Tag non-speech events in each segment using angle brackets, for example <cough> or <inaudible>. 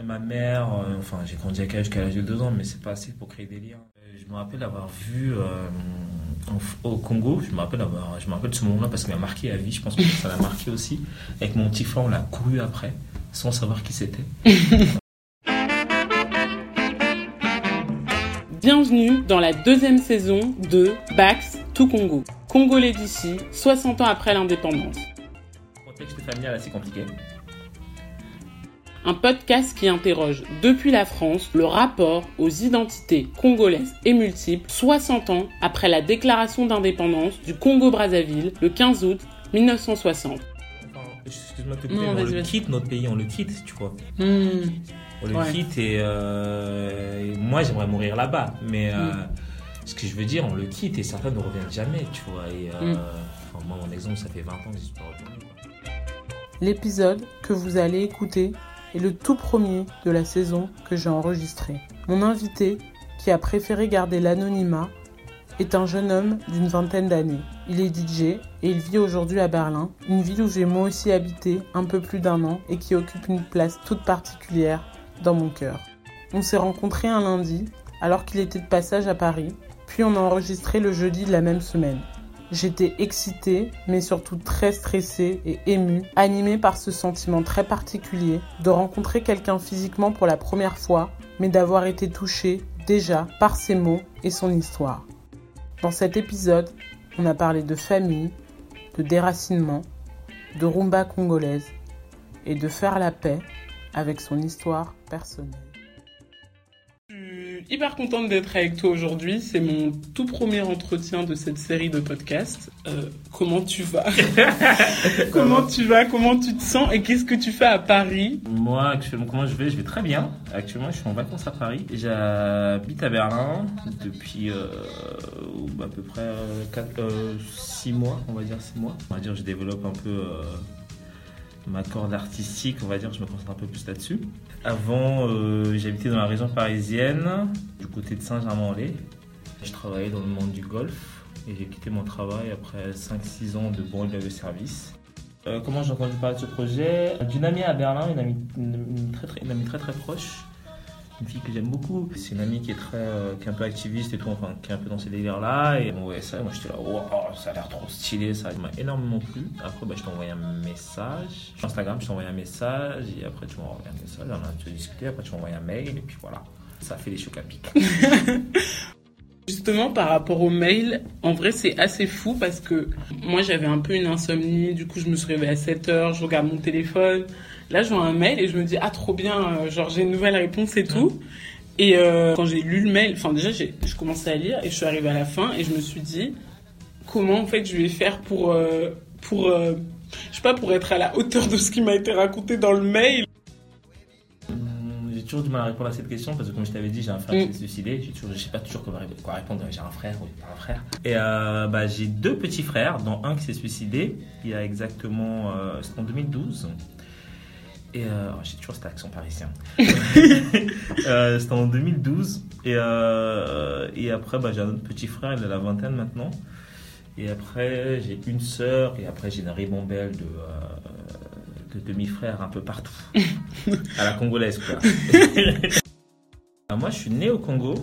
rencontré ma mère, euh, enfin j'ai grandi avec elle jusqu'à l'âge de 2 ans, mais c'est pas assez pour créer des liens. Euh, Je me rappelle avoir vu euh, au Congo, je me rappelle avoir, je me rappelle de ce moment-là parce qu'il m'a marqué à vie, je pense que ça l'a marqué aussi. Avec mon petit frère, on l'a couru après, sans savoir qui c'était. <laughs> Bienvenue dans la deuxième saison de Bax to Congo. Congolais d'ici, 60 ans après l'indépendance. Contexte familial assez compliqué. Un podcast qui interroge depuis la France le rapport aux identités congolaises et multiples 60 ans après la déclaration d'indépendance du Congo-Brazzaville le 15 août 1960. Enfin, excuse-moi de te Non, couper, mais on le quitte notre pays, on le quitte, tu vois. Hmm. On le Ouais. quitte et, euh, et moi j'aimerais mourir là-bas. Mais euh, Mm. ce que je veux dire, on le quitte et certains ne reviennent jamais, tu vois. Et, euh, Mm. enfin, moi, mon exemple, ça fait 20 ans que je suis pas revenu. L'épisode que vous allez écouter est le tout premier de la saison que j'ai enregistré. Mon invité, qui a préféré garder l'anonymat, est un jeune homme d'une vingtaine d'années. Il est DJ et il vit aujourd'hui à Berlin, une ville où j'ai moi aussi habité un peu plus d'un an et qui occupe une place toute particulière dans mon cœur. On s'est rencontrés un lundi alors qu'il était de passage à Paris, puis on a enregistré le jeudi de la même semaine. J'étais excitée, mais surtout très stressée et émue, animée par ce sentiment très particulier de rencontrer quelqu'un physiquement pour la première fois, mais d'avoir été touchée déjà par ses mots et son histoire. Dans cet épisode, on a parlé de famille, de déracinement, de rumba congolaise et de faire la paix avec son histoire personnelle. Je suis hyper contente d'être avec toi aujourd'hui. C'est mon tout premier entretien de cette série de podcasts. Euh, comment tu vas <laughs> Comment tu vas Comment tu te sens Et qu'est-ce que tu fais à Paris Moi, actuellement, comment je vais Je vais très bien. Actuellement, je suis en vacances à Paris. J'habite à Berlin depuis euh, à peu près 6 mois, on va dire 6 mois. On va dire je développe un peu euh, ma corde artistique, on va dire, je me concentre un peu plus là-dessus. Avant, euh, j'habitais dans la région parisienne, du côté de Saint-Germain-en-Laye. Je travaillais dans le monde du golf et j'ai quitté mon travail après 5-6 ans de bon de service. Euh, comment j'ai entendu parler de ce projet? D'une amie à Berlin, une amie, une, une très, très, une amie très très proche, une fille que j'aime beaucoup. C'est une amie qui est très, euh, qui est un peu activiste et tout, enfin qui est un peu dans ces délires-là. Et bon, ouais, ça, moi j'étais là, wow, ça a l'air trop stylé, ça m'a énormément plu. Après, bah, je t'ai un message sur Instagram, je t'ai un message et après tu m'as envoyé un message, on a un peu discuté, après tu m'as envoyé un mail et puis voilà, ça fait les chocs à pic. <laughs> Justement, par rapport au mail, en vrai, c'est assez fou parce que moi, j'avais un peu une insomnie. Du coup, je me suis réveillée à 7 heures, je regarde mon téléphone. Là, je vois un mail et je me dis, ah, trop bien, euh, genre, j'ai une nouvelle réponse et tout. Et euh, quand j'ai lu le mail, enfin, déjà, j'ai- je commençais à lire et je suis arrivée à la fin et je me suis dit, comment, en fait, je vais faire pour, euh, pour, euh, je sais pas, pour être à la hauteur de ce qui m'a été raconté dans le mail. Hum, J'ai toujours du mal à répondre à cette question parce que comme je t'avais dit, j'ai un frère Mm. qui s'est suicidé. J'ai toujours, je sais pas toujours quoi, ré- quoi répondre. J'ai un frère ou j'ai pas un frère. Et euh, bah, j'ai deux petits frères, dont un qui s'est suicidé il y a exactement, euh, en 2012. Et euh, oh, j'ai toujours cet accent parisien. <laughs> Euh, c'était en 2012. Et, euh, et après, bah, j'ai un autre petit frère, il a la vingtaine maintenant. Et après, j'ai une sœur. Et après, j'ai une ribambelle de, euh, de demi-frères un peu partout. <laughs> à la congolaise, quoi. <laughs> Moi, je suis né au Congo.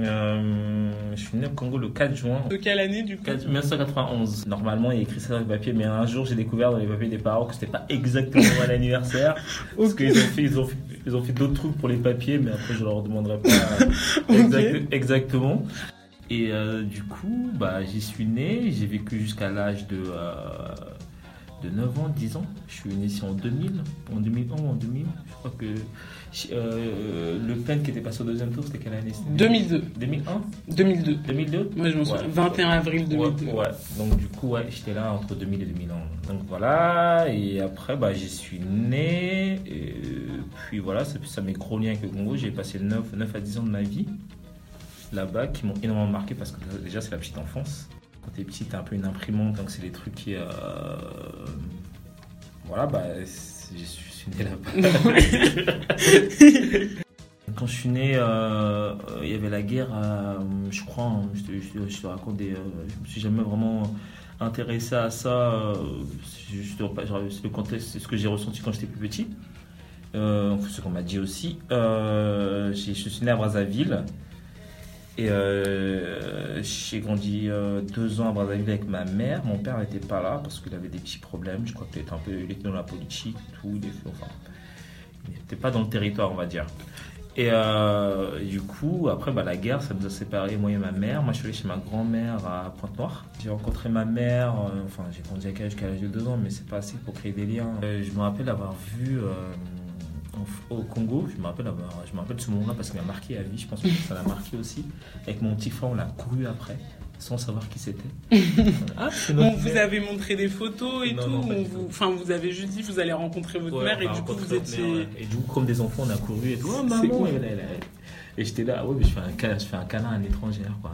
Euh, je suis né au Congo le 4 juin De quelle année, du coup 4 1991. Normalement, il y a écrit ça dans les papiers, mais un jour, j'ai découvert dans les papiers des parents que c'était pas exactement mon anniversaire. <laughs> Parce qu'ils ont fait, ils ont fait, ils ont fait d'autres trucs pour les papiers, mais après, je leur demanderai pas <laughs> exact- exactement. Et euh, du coup, bah, j'y suis né. J'ai vécu jusqu'à l'âge de, euh, de 9 ans, 10 ans. Je suis né ici en 2000, en 2001 ou en 2000. Je crois que euh, Le Pen qui était passé au deuxième tour, c'était quelle année C'était 2002. 2001 2002. 2002 Moi, je m'en souviens. Ouais. 21 avril 2002. Ouais, ouais. donc du coup, ouais, j'étais là entre 2000 et 2001. Donc voilà, et après, bah, j'y suis né. Et puis voilà, ça, ça mes gros liens avec le Congo. J'ai passé 9, 9 à 10 ans de ma vie là-bas qui m'ont énormément marqué parce que déjà, c'est la petite enfance. Quand t'es petit, t'es un peu une imprimante, donc c'est des trucs qui. euh, Voilà, bah, je suis suis né là-bas. Quand je suis né, euh, euh, il y avait la guerre, euh, je crois, hein, je, te, je raconte des... euh, je me suis jamais vraiment intéressé à ça. euh, c'est juste, c'est le contexte, c'est ce que j'ai ressenti quand j'étais plus petit. Ce qu'on m'a dit aussi. Je suis né à Brazzaville. Et euh, j'ai grandi euh, deux ans à Brazzaville avec ma mère. Mon père n'était pas là parce qu'il avait des petits problèmes. Je crois qu'il était un peu il dans la politique, tout. Il, était- il n'était pas dans le territoire, on va dire. Et euh, du coup, après bah, la guerre, ça nous a séparés, moi et ma mère. Moi, je suis allé chez ma grand-mère à Pointe-Noire. J'ai rencontré ma mère, enfin, j'ai grandi avec elle jusqu'à l'âge de deux ans, mais c'est pas assez pour créer des liens. Je me rappelle avoir vu au Congo, je me rappelle, avoir, je me rappelle de ce moment-là parce qu'il m'a marqué à vie, je pense que ça l'a marqué aussi. Avec mon petit frère, on l'a couru après, sans savoir qui c'était. <laughs> ah, c'est Bon, notre vous mère. avez montré des photos et Non, tout. non, vous, enfin, vous avez juste dit vous allez rencontrer votre Ouais, mère et on du coup vous étiez. mère, ouais. Et du coup, comme des enfants, on a couru et tout. Oh, maman, cool. et, là, et j'étais là, ouais, mais je fais un câlin, je fais un câlin à une étrangère, quoi.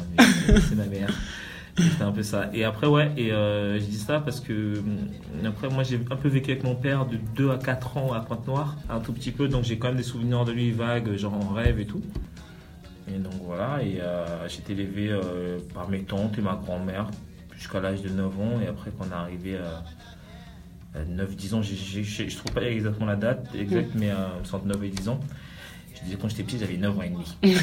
C'est ma mère. C'était un peu ça. Et après, ouais, et euh, je dis ça parce que hum, après, moi, j'ai un peu vécu avec mon père de 2 à 4 ans à Pointe-Noire, un tout petit peu, donc j'ai quand même des souvenirs de lui vagues, genre en rêve et tout. Et donc voilà, et euh, j'ai été élevé euh, par mes tantes et ma grand-mère jusqu'à l'âge de 9 ans, et après, quand on est arrivé à. à 9-10 ans, je trouve pas exactement la date exacte, mais euh, entre 9 et 10 ans. Je disais quand j'étais petit, j'avais 9 ans et demi. <laughs>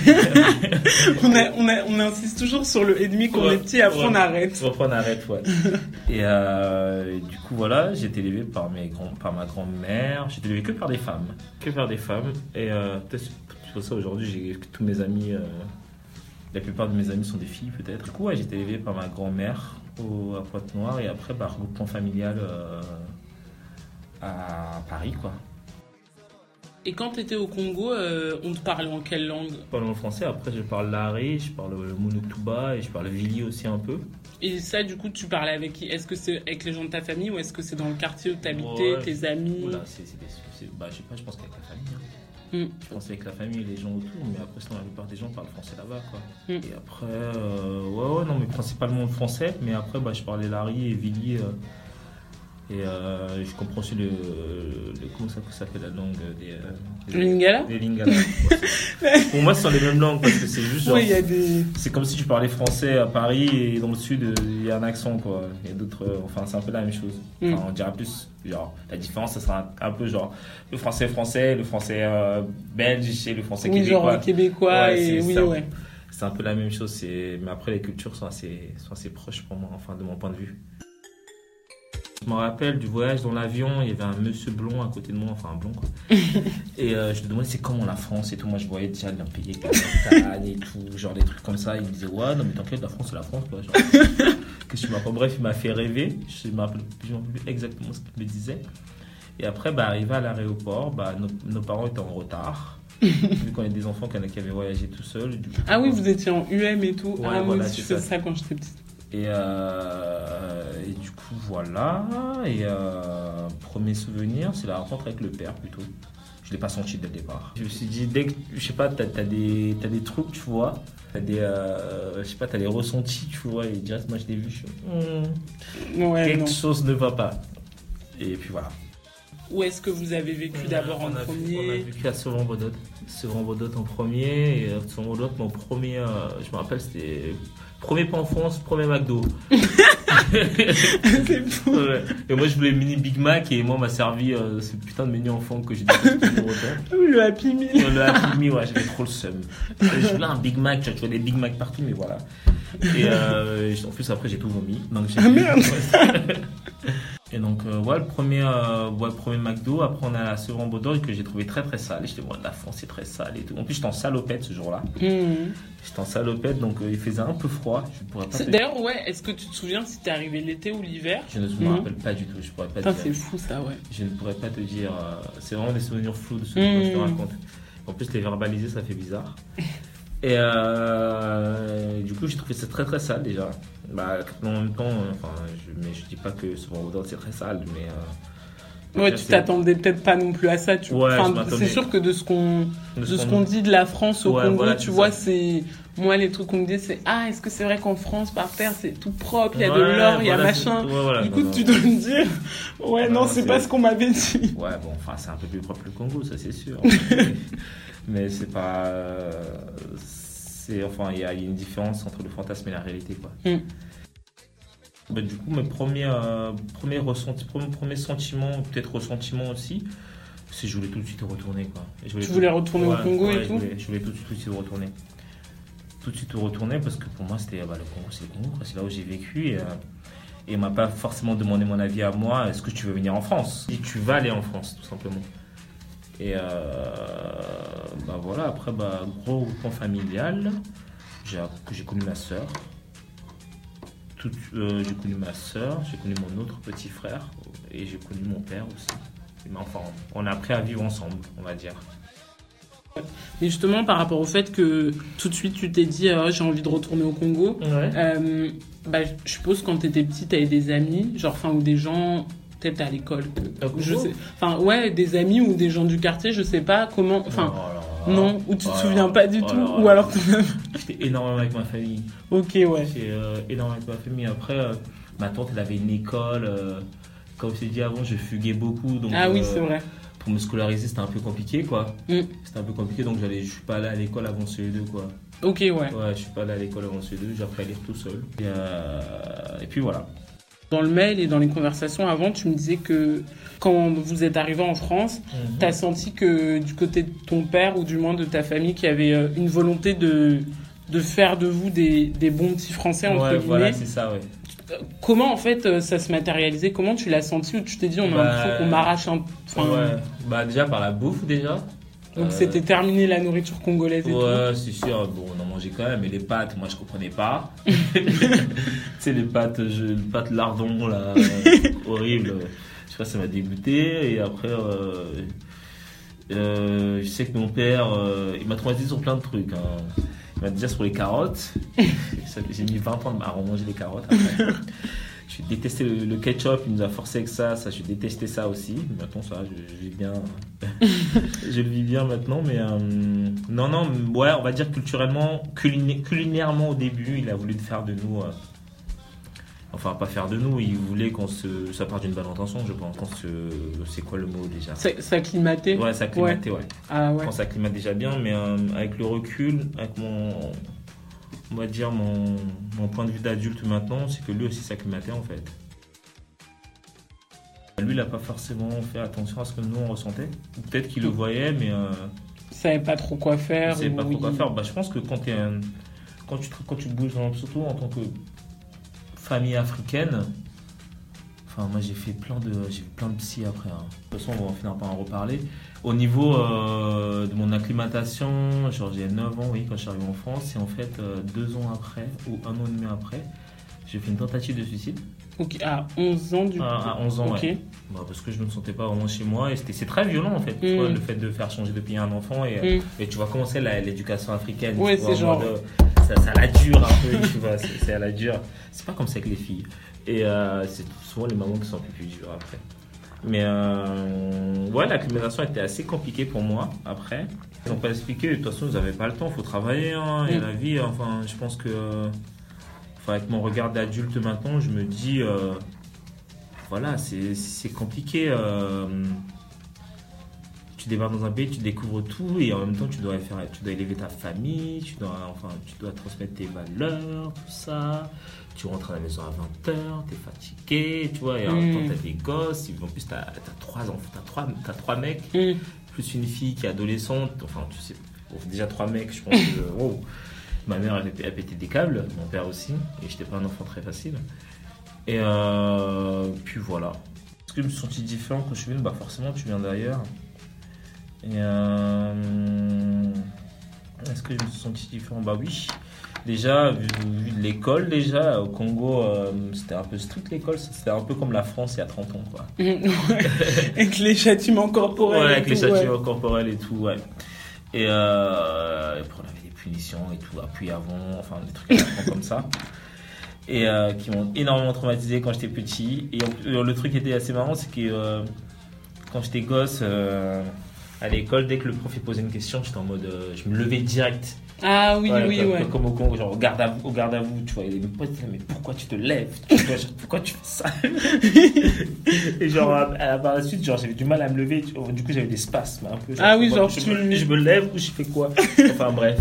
on, a- on, a- on insiste toujours sur le et demi qu'on Ouais, est petit, après ouais. on arrête. Après, on arrête, ouais. <laughs> et, euh, et du coup, voilà, j'ai été élevé par, mes grands, par ma grand-mère. J'ai été élevé que par des femmes. Que par des femmes. Et euh, peut-être pour ça aujourd'hui, j'ai tous mes amis. euh, la plupart de mes amis sont des filles, peut-être. Du coup, ouais, j'ai été élevé par ma grand-mère à Pointe-Noire et après, par regroupement familial euh, à Paris, quoi. Et quand tu étais au Congo, euh, on te parlait en quelle langue? Je parle le français, après, je parle l'ari, je parle le monotuba et je parle le vili aussi un peu. Et ça, du coup, tu parlais avec qui? Est-ce que c'est avec les gens de ta famille ou est-ce que c'est dans le quartier où tu habitais, Ouais. tes amis? Voilà, c'est, c'est des- c'est- bah, je sais pas, je pense qu'avec la famille. hein. Mm. Je pense avec la famille et les gens autour, mais après, sinon, la plupart des gens parlent français là-bas, quoi. Mm. Et après, euh, ouais, ouais, non, mais principalement le français, mais après, bah, je parlais Larry et Vili. euh, et euh, je comprends aussi le, le- comment ça s'appelle la langue des, euh, des, lingala des Lingala. <laughs> Pour moi, ce sont les mêmes langues parce que c'est juste Oui, des. c'est comme si tu parlais français à Paris et dans le sud, il y a un accent, quoi. Il y a d'autres, euh, enfin, c'est un peu la même chose. Mm. On dirait plus, genre, la différence, ça sera un, un peu genre le français français, le français euh, belge et le français Oui, genre québécois. Ouais, et c'est oui, ça. ouais. C'est un peu la même chose, mais après les cultures sont assez, sont assez proches pour moi, enfin de mon point de vue. Je me rappelle du voyage dans l'avion, il y avait un monsieur blond à côté de moi, enfin un blond quoi. <laughs> et euh, je lui demandais c'est comment la France et tout? Moi je voyais déjà la montagne et tout, genre des trucs comme ça. Il me disait ouais, non mais t'inquiète, la France c'est la France quoi. Genre, <laughs> que tu m'as pas Bref, il m'a fait rêver. Je me rappelle plus exactement ce qu'il me disait. Et après, bah, arrivé à l'aéroport, bah, nos, nos parents étaient en retard. <laughs> vu qu'on est des enfants qui qui avaient voyagé tout seuls. coup, Ah oui, vous étiez en UM et tout. Ouais, ah, moi voilà, je c'est ça. ça quand j'étais petite. Et, euh, et du coup, voilà. Et euh, premier souvenir, c'est la rencontre avec le père plutôt. Je l'ai pas senti dès le départ. Je me suis dit, dès que, je sais pas, t'as as des, t'as des trucs, tu vois. T'as des, euh, je sais pas, t'as des ressentis, tu vois. Et direct, moi, je l'ai vu, je suis, Ouais, quelque non. chose ne va pas. Et puis voilà. Où est-ce que vous avez vécu d'abord en on a, premier? On a vécu à Sevran-Bodot. Sevran-Bodot en premier. Et à Sevran-Bodot, mon premier, euh, je me rappelle, c'était premier pas en France, premier McDo. <laughs> C'est fou. Ouais. Et moi, je voulais mini Big Mac et moi, on m'a servi euh, ce putain de menu enfant que j'ai. <laughs> Le Happy Meal. Le Happy Meal, ouais, j'avais trop le seum. Je voulais un Big Mac, tu vois, tu vois des Big Mac partout, mais voilà. Et euh, en plus, après, j'ai tout vomi. Donc, Ah, merde. <laughs> Et donc, euh, ouais, le premier, euh, ouais, le premier McDo. Après, on a la Sevran Bodor que j'ai trouvé très très sale. Et j'étais, ouais, la France, c'est très sale et tout. En plus, j'étais en salopette ce jour-là. Mhm. J'étais en salopette, donc euh, il faisait un peu froid. D'ailleurs, ouais, est-ce que tu te souviens si t'es arrivé l'été ou l'hiver? Je ne me Non. rappelle pas du tout. Je pourrais pas Putain, c'est fou ça, ouais. Je ne pourrais pas te dire. euh, c'est vraiment des souvenirs flous de ce que je te raconte. En plus, les verbaliser, ça fait bizarre. <laughs> Et euh, du coup, j'ai trouvé ça très très sale déjà. Bah, en même temps, euh, enfin, je, mais je dis pas que ce vendredi c'est très sale, mais. Ouais, tu t'attendais peut-être pas non plus à ça. Tu... Ouais, enfin, c'est sûr que de ce qu'on de ce qu'on dit de la France au Ouais, Congo, voilà, tu vois, c'est moi les trucs qu'on me dit, c'est ah est-ce que c'est vrai qu'en France par terre c'est tout propre, il y a de l'or, il y a machin. voilà, du coup, non. tu dois me dire ouais non, Non, c'est pas ce qu'on m'avait dit. Ouais, bon, enfin, c'est un peu plus propre le Congo, ça c'est sûr. <laughs> mais c'est pas. euh, C'est, enfin, il y, a il y a une différence entre le fantasme et la réalité, quoi. Mm. Bah, du coup, mes premiers, euh, premiers ressentis, premiers, premiers sentiments, peut-être ressentiments aussi, Si je voulais tout de suite retourner, quoi. Et je Tu tout- voulais retourner au Congo ouais, et je tout voulais, je voulais tout, de suite- tout retourner. Tout de suite retourner parce que pour moi, c'était bah, le Congo, c'est le Congo, c'est là où j'ai vécu. Et, euh, et il m'a pas forcément demandé mon avis à moi est-ce que tu veux venir en France? Si tu vas aller en France, tout simplement. Et euh, bah voilà, après, bah, gros groupement familial. J'ai j'ai connu ma soeur. Tout- euh, j'ai connu ma soeur, j'ai connu mon autre petit frère et j'ai connu mon père aussi. Mais enfin, on a appris à vivre ensemble, on va dire. Mais justement, par rapport au fait que tout de suite tu t'es dit Ah, j'ai envie de retourner au Congo, Ouais. euh, bah, je suppose quand t'étais petit, t'avais des amis, genre, enfin, ou des gens, peut-être à l'école. Je sais, enfin, ouais, des amis ou des gens du quartier, je sais pas comment, enfin, Oh. Non, ou tu te souviens pas du tout, ou alors. J'étais énormément avec ma famille. Ok, ouais. J'étais euh, énormément avec ma famille. Après, euh, ma tante, elle avait une école. euh, comme je t'ai dit avant, je fuguais beaucoup. Donc, Ah oui, c'est vrai. Pour me scolariser, c'était un peu compliqué, quoi. Mm. C'était un peu compliqué, donc j'allais, je suis pas allé à l'école avant CE2, quoi. Ok, ouais. Ouais, je suis pas allé à l'école avant CE2, j'ai appris à lire tout seul. Et, euh, et puis voilà. Dans le mail et dans les conversations avant, tu me disais que quand vous êtes arrivé en France, Mhm. T'as senti que du côté de ton père ou du moins de ta famille, qu'il y avait euh, une volonté de, de faire de vous des, des bons petits Français, entre Ouais, guillemets. voilà, c'est ça, ouais. Comment en fait euh, ça se matérialisait? Comment tu l'as senti? Ou tu t'es dit on a Bah, qu'on m'arrache un... Enfin, ouais. Bah, déjà par la bouffe, déjà. Donc Euh, c'était terminé la nourriture congolaise et Ouais, c'est sûr. Bon, on en mangeait quand même. Mais les pâtes, moi, je comprenais pas. <laughs> tu sais, les pâtes, je, les pâtes lardons, là, <laughs> horrible. Je sais pas, ça m'a dégoûté. Et après, euh, euh, je sais que mon père, il m'a traumatisé sur plein de trucs. hein. Il m'a déjà sur les carottes. <laughs> J'ai mis 20 ans à remanger les carottes. Après. Je détestais le, le ketchup, il nous a forcé avec ça, ça je détestais ça aussi. Maintenant ça, je, je vis bien, <laughs> je le vis bien maintenant, mais euh, non non, ouais, on va dire culturellement, culina- culinairement au début, il a voulu faire de nous, euh, enfin pas faire de nous, il voulait qu'on se, ça part d'une bonne intention, je pense. Qu'on se, c'est quoi le mot déjà? Climatait Ouais, ça climatait, ouais. Ah ouais. Que ça climate déjà bien, mais euh, avec le recul, avec mon, on va dire mon, mon point de vue d'adulte maintenant, c'est que lui aussi s'acclimatait en fait. Lui, il n'a pas forcément fait attention à ce que nous on ressentait. Ou Peut-être qu'il le voyait, mais euh, Il savait pas trop quoi il faire. ne savait pas trop quoi il- faire. Bah, je pense que quand, t'es un- quand, tu, te- quand tu bouges, dans- surtout en tant que famille africaine, enfin moi j'ai fait plein de j'ai plein de psy après. hein. De toute façon, on va finir par en reparler. Au niveau euh, de mon acclimatation, genre j'ai 9 ans, oui, quand je suis arrivé en France, et en fait euh, deux ans après ou un an et demi après, j'ai fait une tentative de suicide Ok, à 11 ans du coup. à, à 11 ans. Ouais. Bah, parce que je ne me sentais pas vraiment chez moi et c'était c'est très violent en fait, tu Mm. vois, le fait de faire changer de pays à un enfant et, Mm. et tu vois comment c'est l'éducation africaine. Vois, c'est en genre- euh, ça, ça la dure un peu, tu vois, c'est c'est à la dure. C'est pas comme ça avec les filles. Et euh, c'est souvent les mamans qui sont un peu plus dures après. Mais euh, ouais, l'acclimatation était assez compliquée pour moi après. Ils n'ont pas expliqué, de toute façon, vous n'avez pas le temps, il faut travailler, hein, et Mm. la vie, enfin, je pense que. Enfin, avec mon regard d'adulte maintenant, je me dis. euh, voilà, c'est c'est compliqué. euh, tu débarques dans un pays, tu découvres tout et en même temps tu dois faire, tu dois élever ta famille, tu dois, enfin, tu dois transmettre tes valeurs, tout ça. Tu rentres à la maison à 20h, t'es fatigué, tu vois, et en même temps Mm. t'as des gosses, en plus t'as as trois enfants, t'as trois, t'as trois mecs, Mm. plus une fille qui est adolescente, enfin tu sais, bon, déjà trois mecs, je pense que, <laughs> wow. Ma mère elle pétait des câbles, mon père aussi, et j'étais pas un enfant très facile. Et euh, puis voilà. Est-ce que je me suis senti différent quand je suis venu? Bah forcément tu viens d'ailleurs. Et euh, est-ce que je me suis senti différent? Bah oui. Déjà, vu, vu de l'école, déjà, au Congo, euh, c'était un peu strict l'école, c'était un peu comme la France il y a 30 ans, quoi. <laughs> Avec les châtiments corporels. Ouais, et avec les ouais. châtiments corporels et tout, ouais. Et euh, on avait des punitions et tout, appui avant, enfin des trucs à comme ça. Et euh, qui m'ont énormément traumatisé quand j'étais petit. Et le truc qui était assez marrant, c'est que euh, quand j'étais gosse, à l'école, dès que le prof posait une question, j'étais en mode. je me levais direct. Ah oui, oui, comme, ouais. Comme au Congo, genre au garde à vous, au garde à vous, tu vois. Et les potes mais pourquoi tu te lèves? Pourquoi tu fais ça? <laughs> Et genre, à- à- par la suite, genre, j'avais du mal à me lever. Du coup, j'avais des spasmes un peu. Ah oui, genre, je, tu- me, je me lève ou je fais quoi? <laughs> Enfin, bref.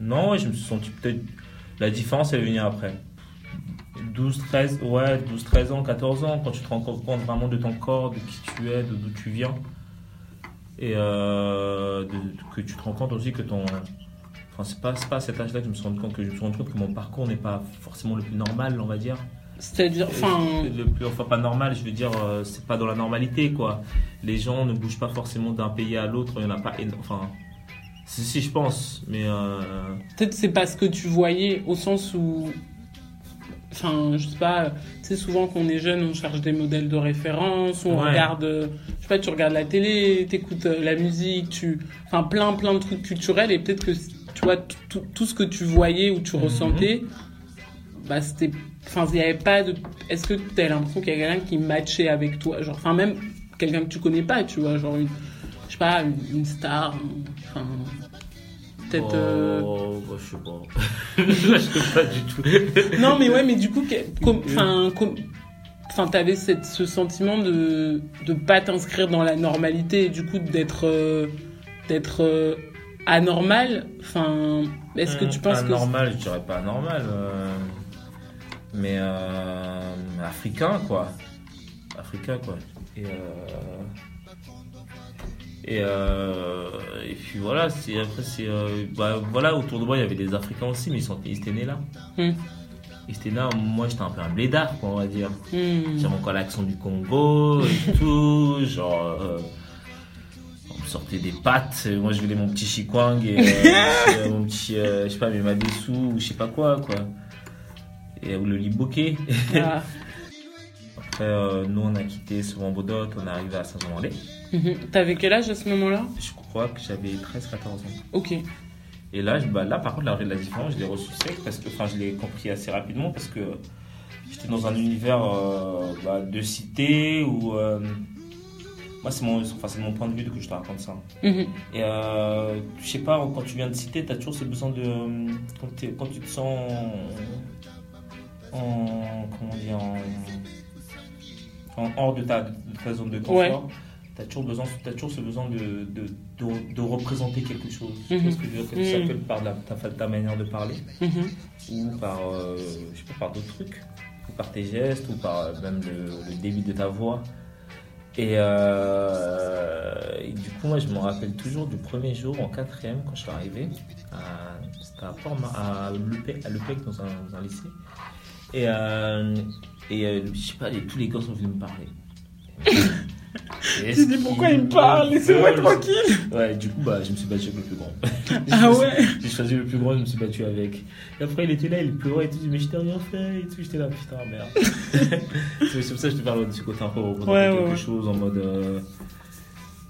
Non, ouais, je me suis senti peut-être. La différence, elle est venue après. 12, 13, ouais, 12, 13 ans, 14 ans, quand tu te rends compte vraiment de ton corps, de qui tu es, de d'où tu viens. Et euh, de- que tu te rends compte aussi que ton. Enfin, c'est pas, pas à cet âge-là que je me suis rendu compte que je me suis rendu compte que mon parcours n'est pas forcément le plus normal, on va dire. C'est-à-dire, enfin, Le plus, enfin, pas normal, je veux dire, euh, c'est pas dans la normalité, quoi. Les gens ne bougent pas forcément d'un pays à l'autre, il y en a pas. Enfin. Si, si, je pense, mais. euh, peut-être c'est pas ce que tu voyais au sens où. Enfin, je sais pas, tu sais, souvent quand on est jeune, on cherche des modèles de référence, on Ouais. regarde, euh, je sais pas, tu regardes la télé, t'écoutes euh, la musique, tu. Enfin, plein, plein de trucs culturels et peut-être que, tu vois, tout- ce que tu voyais ou tu Mhm. ressentais, bah, c'était. Enfin, il y avait pas de. Est-ce que tu as l'impression qu'il y a quelqu'un qui matchait avec toi Genre, enfin, même quelqu'un que tu connais pas, tu vois, genre une. Je sais pas, une, une star, enfin. Peut-être. euh, Oh, bah, je sais pas. <laughs> je sais pas du tout. <laughs> Non, mais ouais, mais du coup, enfin, enfin, t'avais cette, ce sentiment de de pas t'inscrire dans la normalité et du coup d'être euh, d'être euh, anormal. Enfin, est-ce que tu penses que Normal, je dirais pas normal. mais euh, africain, quoi. Africain, quoi. Et, euh, et, euh, et puis voilà, c'est, après, c'est. euh, bah, voilà, autour de moi, il y avait des Africains aussi, mais ils, sont, ils étaient nés là. Hmm. Ils étaient là, moi, j'étais un peu un blédard, quoi, on va dire. Hmm. J'avais encore l'accent du Congo et tout, <laughs> genre. Euh, sortait des pâtes, et moi je voulais mon petit chikwang et <laughs> euh, mon petit, euh, je sais pas, mes madessou ou je sais pas quoi, quoi. Et ou le liboké. Ah. <laughs> Après, euh, nous on a quitté ce Bodot, on est arrivé à Saint-Jean-Mandé. Mhm. T'avais quel âge à ce moment-là? Je crois que j'avais 13-14 ans. Ok. Et là, je- bah, là, par contre, la, la différence, je l'ai reçu sec parce que, enfin, je l'ai compris assez rapidement parce que j'étais dans un univers euh, bah, de cité où, euh, moi, c'est mon, enfin, mon point de vue que je te raconte ça. Mhm. Et euh, je sais pas, quand tu viens de cité, tu as toujours ce besoin de, quand, tu te sens en, en- comment dire, en, en hors de ta, de ta zone de Ouais. confort. Tu as toujours, besoin, t'as toujours ce besoin de, de, de, de représenter quelque chose. Vois ce que je veux dire Que ça Mhm. peut être par la- ta, ta manière de parler, Mhm. ou par, euh, je sais pas, par d'autres trucs, ou par tes gestes, ou par euh, même le, le débit de ta voix? Et, euh, et du coup, moi, je me rappelle toujours du premier jour en quatrième quand je suis arrivé. à- à dans, un, lycée. Et, euh, et euh, je sais pas, tous les gars sont venus me parler. <laughs> Tu dis pourquoi il me parle Laissez-moi tranquille Ouais, du coup, bah, je me suis battu avec le plus grand. <laughs> Ah ouais J'ai choisi le plus grand, je me suis battu avec. Et après, il était là, il pleurait et tout, mais je t'ai rien fait et tout. J'étais là, putain, merde. <laughs> c'est pour ça que je te parle de ce côté un peu Ouais, quelque ouais. chose en mode. euh,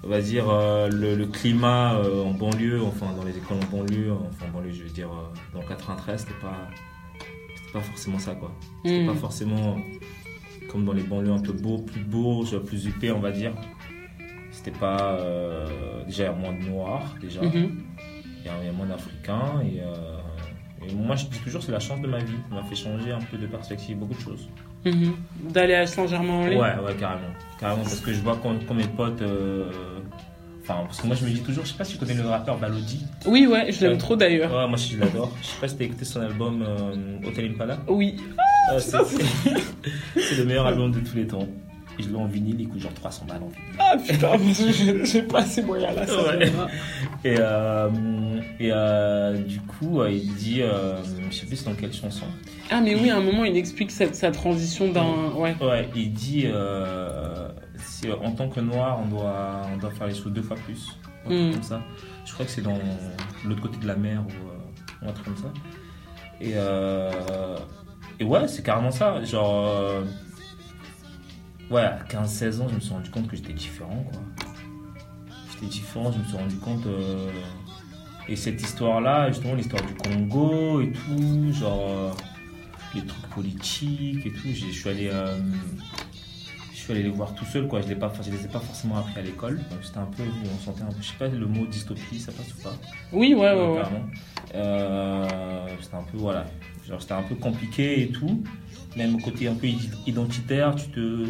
on va dire euh, le, le climat euh, en banlieue, enfin dans les écoles en banlieue, enfin en banlieue, je veux dire euh, dans le 93, c'était pas, c'était pas forcément ça quoi. C'était Mhm. pas forcément comme dans les banlieues un peu beaux, plus beaux, plus huppés, on va dire. C'était pas. euh, déjà, il y a moins de noirs, déjà. Mhm. Il y a, il y a moins d'Africains. Et, euh, et moi, je dis toujours, c'est la chance de ma vie. Ça m'a fait changer un peu de perspective, beaucoup de choses. Mhm. D'aller à Saint-Germain-en-Laye Ouais, ouais, carrément. Carrément, parce que je vois quand, quand mes potes. euh, Enfin, parce que moi, je me dis toujours, je sais pas si tu connais le rappeur Balodi. Oui, ouais, je l'aime Ouais. trop d'ailleurs. Ouais, moi, je l'adore. Je sais pas si t'as écouté son album euh, Hotel Impala. Oui. Ouais, c'est <laughs> c'est le meilleur album de tous les temps. Et je l'ai en vinyle, il coûte genre 300 balles en vinyle. Ah putain, j'ai- pas ces moyens-là, Ouais. Et, euh, et euh, du coup, euh, il dit, euh, je sais plus c'est dans quelle chanson. Ah mais oui, à un moment, il explique cette, sa transition d'un... Ouais. Ouais, il dit, si, en tant que noir, on doit, on doit faire les choses deux fois plus. Un truc Mm. comme ça. Je crois que c'est dans l'autre côté de la mer ou, ou un truc comme ça. Et, euh, et ouais, c'est carrément ça. Genre, ouais, à 15-16 ans, je me suis rendu compte que j'étais différent, quoi. J'étais différent, je me suis rendu compte. euh, et cette histoire-là, justement, l'histoire du Congo et tout, genre, euh, les trucs politiques et tout, je suis allé. euh, je suis allé les voir tout seul, quoi. Je ne je les ai pas forcément appris à l'école. C'était un peu, on sentait un peu, je sais pas le mot dystopie, ça passe ou pas? Oui, ouais, ouais, Ouais, c'était un peu, voilà, genre c'était un peu compliqué et tout. Même au côté un peu id- identitaire, tu te,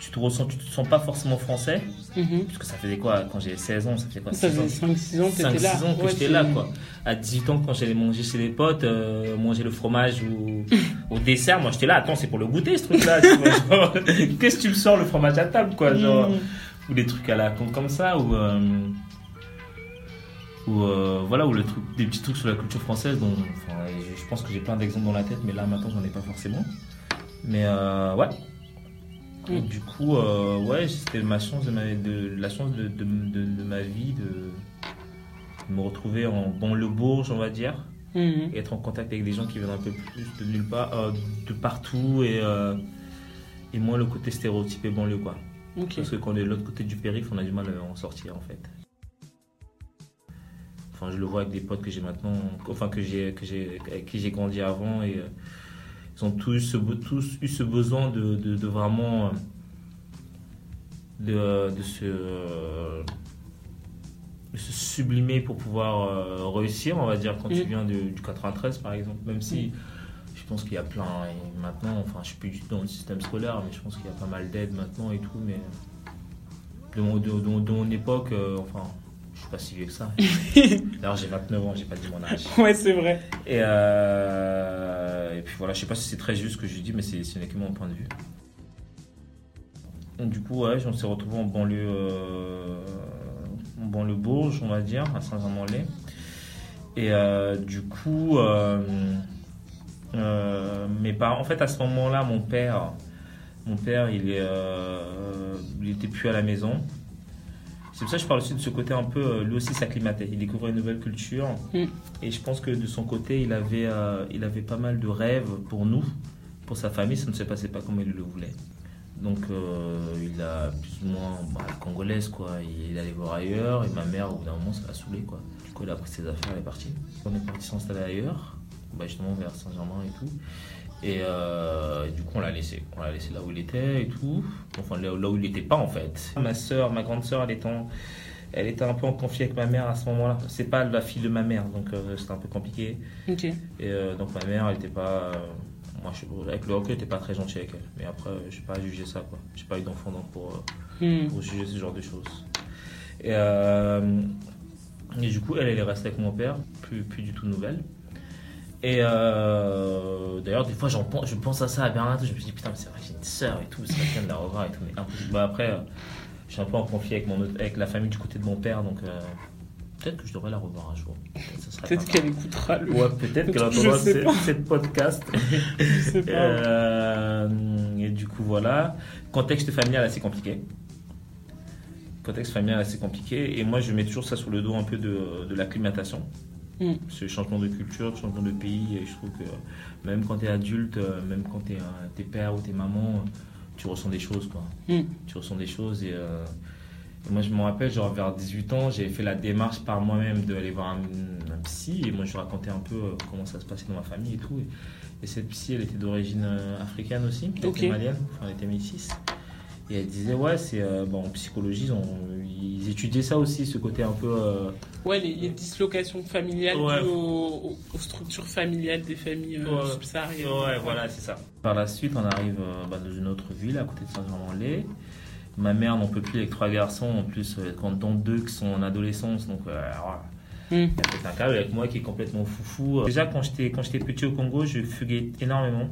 tu te ressens, tu te sens pas forcément français. Mhm. Parce que ça faisait quoi quand j'avais 16 ans, ça fait quoi Ça 6 ans faisait 5-6 ans que 5 t'étais là. 6 ans que Ouais, j'étais là quoi. À 18 ans quand j'allais manger chez les potes, euh, manger le fromage ou <laughs> au dessert, moi j'étais là, attends, c'est pour le goûter ce truc là, <laughs> Qu'est-ce que tu me sors le fromage à table quoi, genre Mhm. ou des trucs à la con comme ça, ou. euh, ou euh, voilà, ou le truc, des petits trucs sur la culture française dont enfin, je, pense que j'ai plein d'exemples dans la tête, mais là maintenant j'en ai pas forcément. Mais euh, ouais. Et du coup, euh, ouais, c'était ma chance de ma, de, la chance de, de, de- de ma vie de me retrouver en banlieue bourge, on va dire, Mhm. et être en contact avec des gens qui viennent un peu plus de nulle part, euh, de partout, et, et moins le côté stéréotypé banlieue, quoi. Parce que quand on est de l'autre côté du périph', on a du mal à en sortir, en fait. Enfin, je le vois avec des potes que j'ai maintenant, enfin que j'ai, que j'ai, avec qui j'ai grandi avant, et euh, ils ont tous, tous eu ce besoin de, de, de vraiment euh, de, de se euh, de se sublimer pour pouvoir euh, réussir, on va dire, quand tu Mm. viens de- du 93 par exemple. Même si je pense qu'il y a plein, et maintenant, enfin je suis plus du tout dans le système scolaire, mais je pense qu'il y a pas mal d'aides maintenant et tout, mais de mon, de, de- de mon époque, euh, enfin, suis pas si vieux que ça. <laughs> D'ailleurs, j'ai 29 ans, j'ai pas dit mon âge. Ouais, c'est vrai. Et, euh, et puis voilà, je sais pas si c'est très juste ce que je dis, mais c'est ce n'est que mon point de vue. Donc, du coup, ouais, on s'est retrouvé en banlieue, euh, en banlieue Bourges, on va dire, à Saint-Germain-en-Laye. Et euh, du coup, euh, mes parents, en fait, à ce moment-là, mon père, mon père, il est, il était plus à la maison. C'est pour ça que je parle aussi de ce côté un peu, euh, lui aussi s'acclimatait. Il découvrait une nouvelle culture. Mm. Et je pense que de son côté, il avait, euh, il avait pas mal de rêves pour nous, pour sa famille. Ça ne se passait pas comme il le voulait. Donc euh, il a plus ou moins bah, la congolaise quoi. Il allait voir ailleurs et ma mère au bout d'un moment ça l'a saoulé quoi. Du coup elle a pris ses affaires, elle est partie. On est parti s'installer ailleurs, bah, justement vers Saint-Germain et tout. Et euh, du coup on l'a laissé, on l'a laissé là où il était et tout. Enfin là, où il n'était pas en fait. Ma soeur, ma grande soeur, elle était en, elle était un peu en conflit avec ma mère à ce moment-là. C'est pas la fille de ma mère donc euh, c'était un peu compliqué. Et euh, donc ma mère, elle était pas. euh, moi, je, avec le recul, elle était pas très gentille avec elle. Mais après, euh, j'ai pas jugé ça, quoi. J'ai pas eu d'enfant donc pour, euh, Mhm. pour juger ce genre de choses. Et, euh, et du coup, elle, elle est restée avec mon père, plus, plus du tout de nouvelles. Et euh, d'ailleurs, des fois, j'en pense, je pense à ça à Berlin, je me dis putain, mais c'est vrai, j'ai une sœur et tout, c'est quelqu'un de la revoir et tout. Mais impossible. Bah, après, euh, je suis un peu en conflit avec, mon, autre- avec la famille du côté de mon père, donc euh, peut-être que je devrais la revoir un jour. Peut-être ça serait qu'elle écoutera le. Ouais, peut-être qu'elle entendra cette podcast. <laughs> Je sais pas. Et du coup, voilà. Contexte familial assez compliqué. Contexte familial assez compliqué. Et moi, je mets toujours ça sur le dos un peu de, de l'acclimatation. Mm. Ce changement de culture, changement de pays. Et je trouve que même quand tu es adulte, euh, même quand tu es, père ou t'es maman, tu ressens des choses. Quoi. Mm. Tu ressens des choses. Et, euh, et moi, je me rappelle, genre vers 18 ans, j'ai fait la démarche par moi-même d'aller voir un, un psy. Et moi, je racontais un peu euh, comment ça se passait dans ma famille et tout. Et, et cette psy, elle était d'origine euh, africaine aussi. Elle était malienne. Enfin, elle était métisse. Et elle disait, ouais, c'est euh, bon, en psychologie, ils, étudiaient ça aussi, ce côté un peu. euh, Ouais, les, les dislocations familiales Ouais. dues aux, aux structures familiales des familles euh, Ouais. subsahariennes. Ouais, voilà, c'est ça. Par la suite, on arrive euh, bah, dans une autre ville à côté de Saint-Germain-en-Laye. Ma mère n'en peut plus avec trois garçons, en plus, quand dont deux qui sont en adolescence, donc euh, voilà. Mm. Il y a un câble avec moi qui est complètement foufou. Déjà, quand j'étais petit au Congo, je fuguais énormément.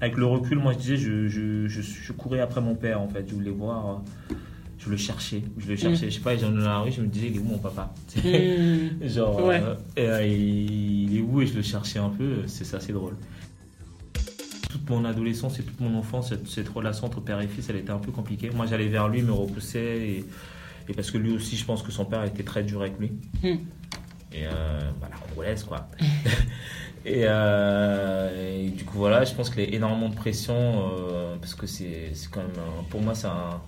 Avec le recul, moi, je disais, je, je, je, je courais après mon père, en fait. Je voulais voir, euh, je le cherchais. Je le cherchais. Je sais pas, j'en dans la rue, je me disais, il est où mon papa? Mm. <laughs> Genre, Ouais. euh, et, euh, il est où? Et je le cherchais un peu, c'est ça, c'est drôle. Toute mon adolescence et toute mon enfance, cette, cette relation entre père et fils, elle était un peu compliquée. Moi, j'allais vers lui, il me repoussait, et, et parce que lui aussi, je pense que son père était très dur avec lui. Mm. Et euh, bah, la congolaise, quoi. <laughs> <laughs> et, euh, et du coup, voilà, je pense qu'il y a énormément de pression, euh, parce que c'est quand même, pour moi, c'est un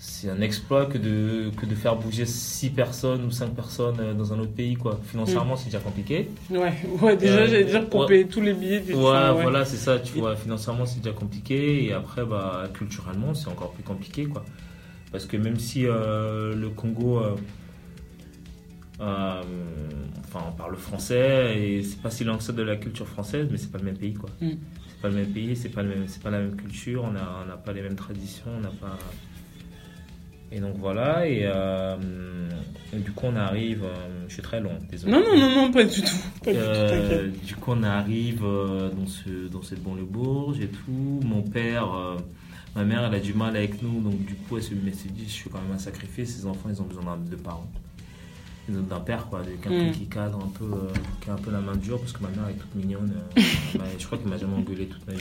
c'est un exploit que de, que de faire bouger 6 personnes ou 5 personnes dans un autre pays. Quoi. Financièrement, c'est déjà compliqué. Ouais, ouais, déjà, Euh, j'allais dire pour ouais. payer tous les billets du Ouais, train, ouais. voilà, c'est ça. Tu Et- vois, financièrement, c'est déjà compliqué. Et après, bah, culturellement, c'est encore plus compliqué. Quoi. Parce que même si euh, le Congo. euh, euh, enfin, on parle français et c'est pas si loin que ça de la culture française, mais c'est pas le même pays, quoi. Mm. C'est pas le même pays, c'est pas le même, c'est pas la même culture, on a, on n'a pas les mêmes traditions, on n'a pas. Et donc voilà, et, euh, et du coup on arrive, euh, je suis très long, désolé. Non, non, non, non, pas du tout. Pas du tout, Euh, du coup, on arrive euh, dans, ce, dans cette banlieue Bourges et tout. Mon père, euh, Ma mère, elle a du mal avec nous, donc du coup, elle se elle dit, je suis quand même un sacrifice. Ses enfants, ils ont besoin de parents. D'un père, quoi, de quelqu'un Mm. qui cadre un peu, euh, qui a un peu la main dure, parce que ma mère elle est toute mignonne. euh, m'a- <laughs> je crois qu'elle m'a jamais engueulé toute ma vie.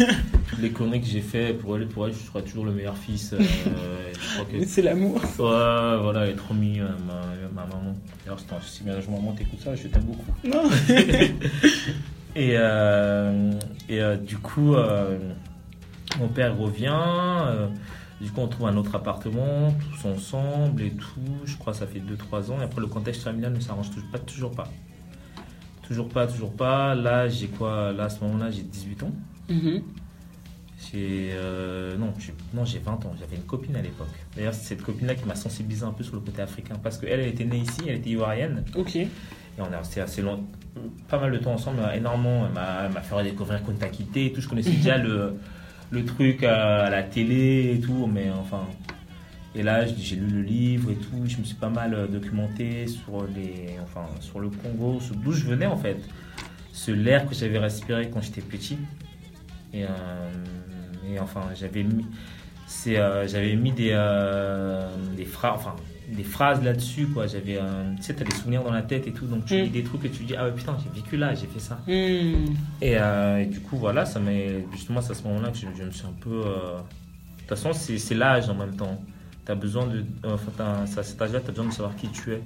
euh. <laughs> Toutes les conneries que j'ai fait pour elle, pour elle, je serai toujours le meilleur fils. je que C'est l'amour. Ouais, voilà, elle est trop mignonne, ma, ma maman. D'ailleurs, c'est un- si bien maman t'écoutes ça, je t'aime beaucoup. Non. <laughs> Et, et du coup, mon père revient. Du coup, on trouve un autre appartement, tous ensemble et tout. Je crois que ça fait 2-3 ans. Et après, le contexte familial ne s'arrange toujours pas. Toujours pas. Toujours pas, toujours pas. Là, j'ai quoi? Là, à ce moment-là, j'ai 18 ans. Mhm. J'ai euh, non, j'ai non, j'ai 20 ans. J'avais une copine à l'époque. D'ailleurs, c'est cette copine-là qui m'a sensibilisé un peu sur le côté africain parce qu'elle, elle était née ici, elle était ivoirienne Ok. et on est resté assez long, pas mal de temps ensemble, énormément. Elle m'a, fait découvrir Kunta Kinte et tout. Je connaissais <laughs> déjà le le truc à, la télé et tout, mais enfin. Et là, j'ai lu le livre et tout. Je me suis pas mal euh, documenté sur les, enfin, sur le Congo, sur d'où je venais en fait, sur l'air que j'avais respiré quand j'étais petit. Et, euh, et enfin, j'avais mis, c'est, euh, j'avais mis des, euh, des phrases, enfin, des phrases là-dessus, quoi. J'avais, euh, tu sais, t'as des souvenirs dans la tête et tout, donc tu Mm. lis des trucs et tu dis, ah ouais, putain, j'ai vécu là, j'ai fait ça. Hmm. Et, et du coup, voilà, ça m'est, justement, c'est à ce moment-là que je, je me suis un peu. De toute façon, c'est, l'âge en même temps. T'as besoin de. Enfin, à cet âge-là, t'as besoin de savoir qui tu es.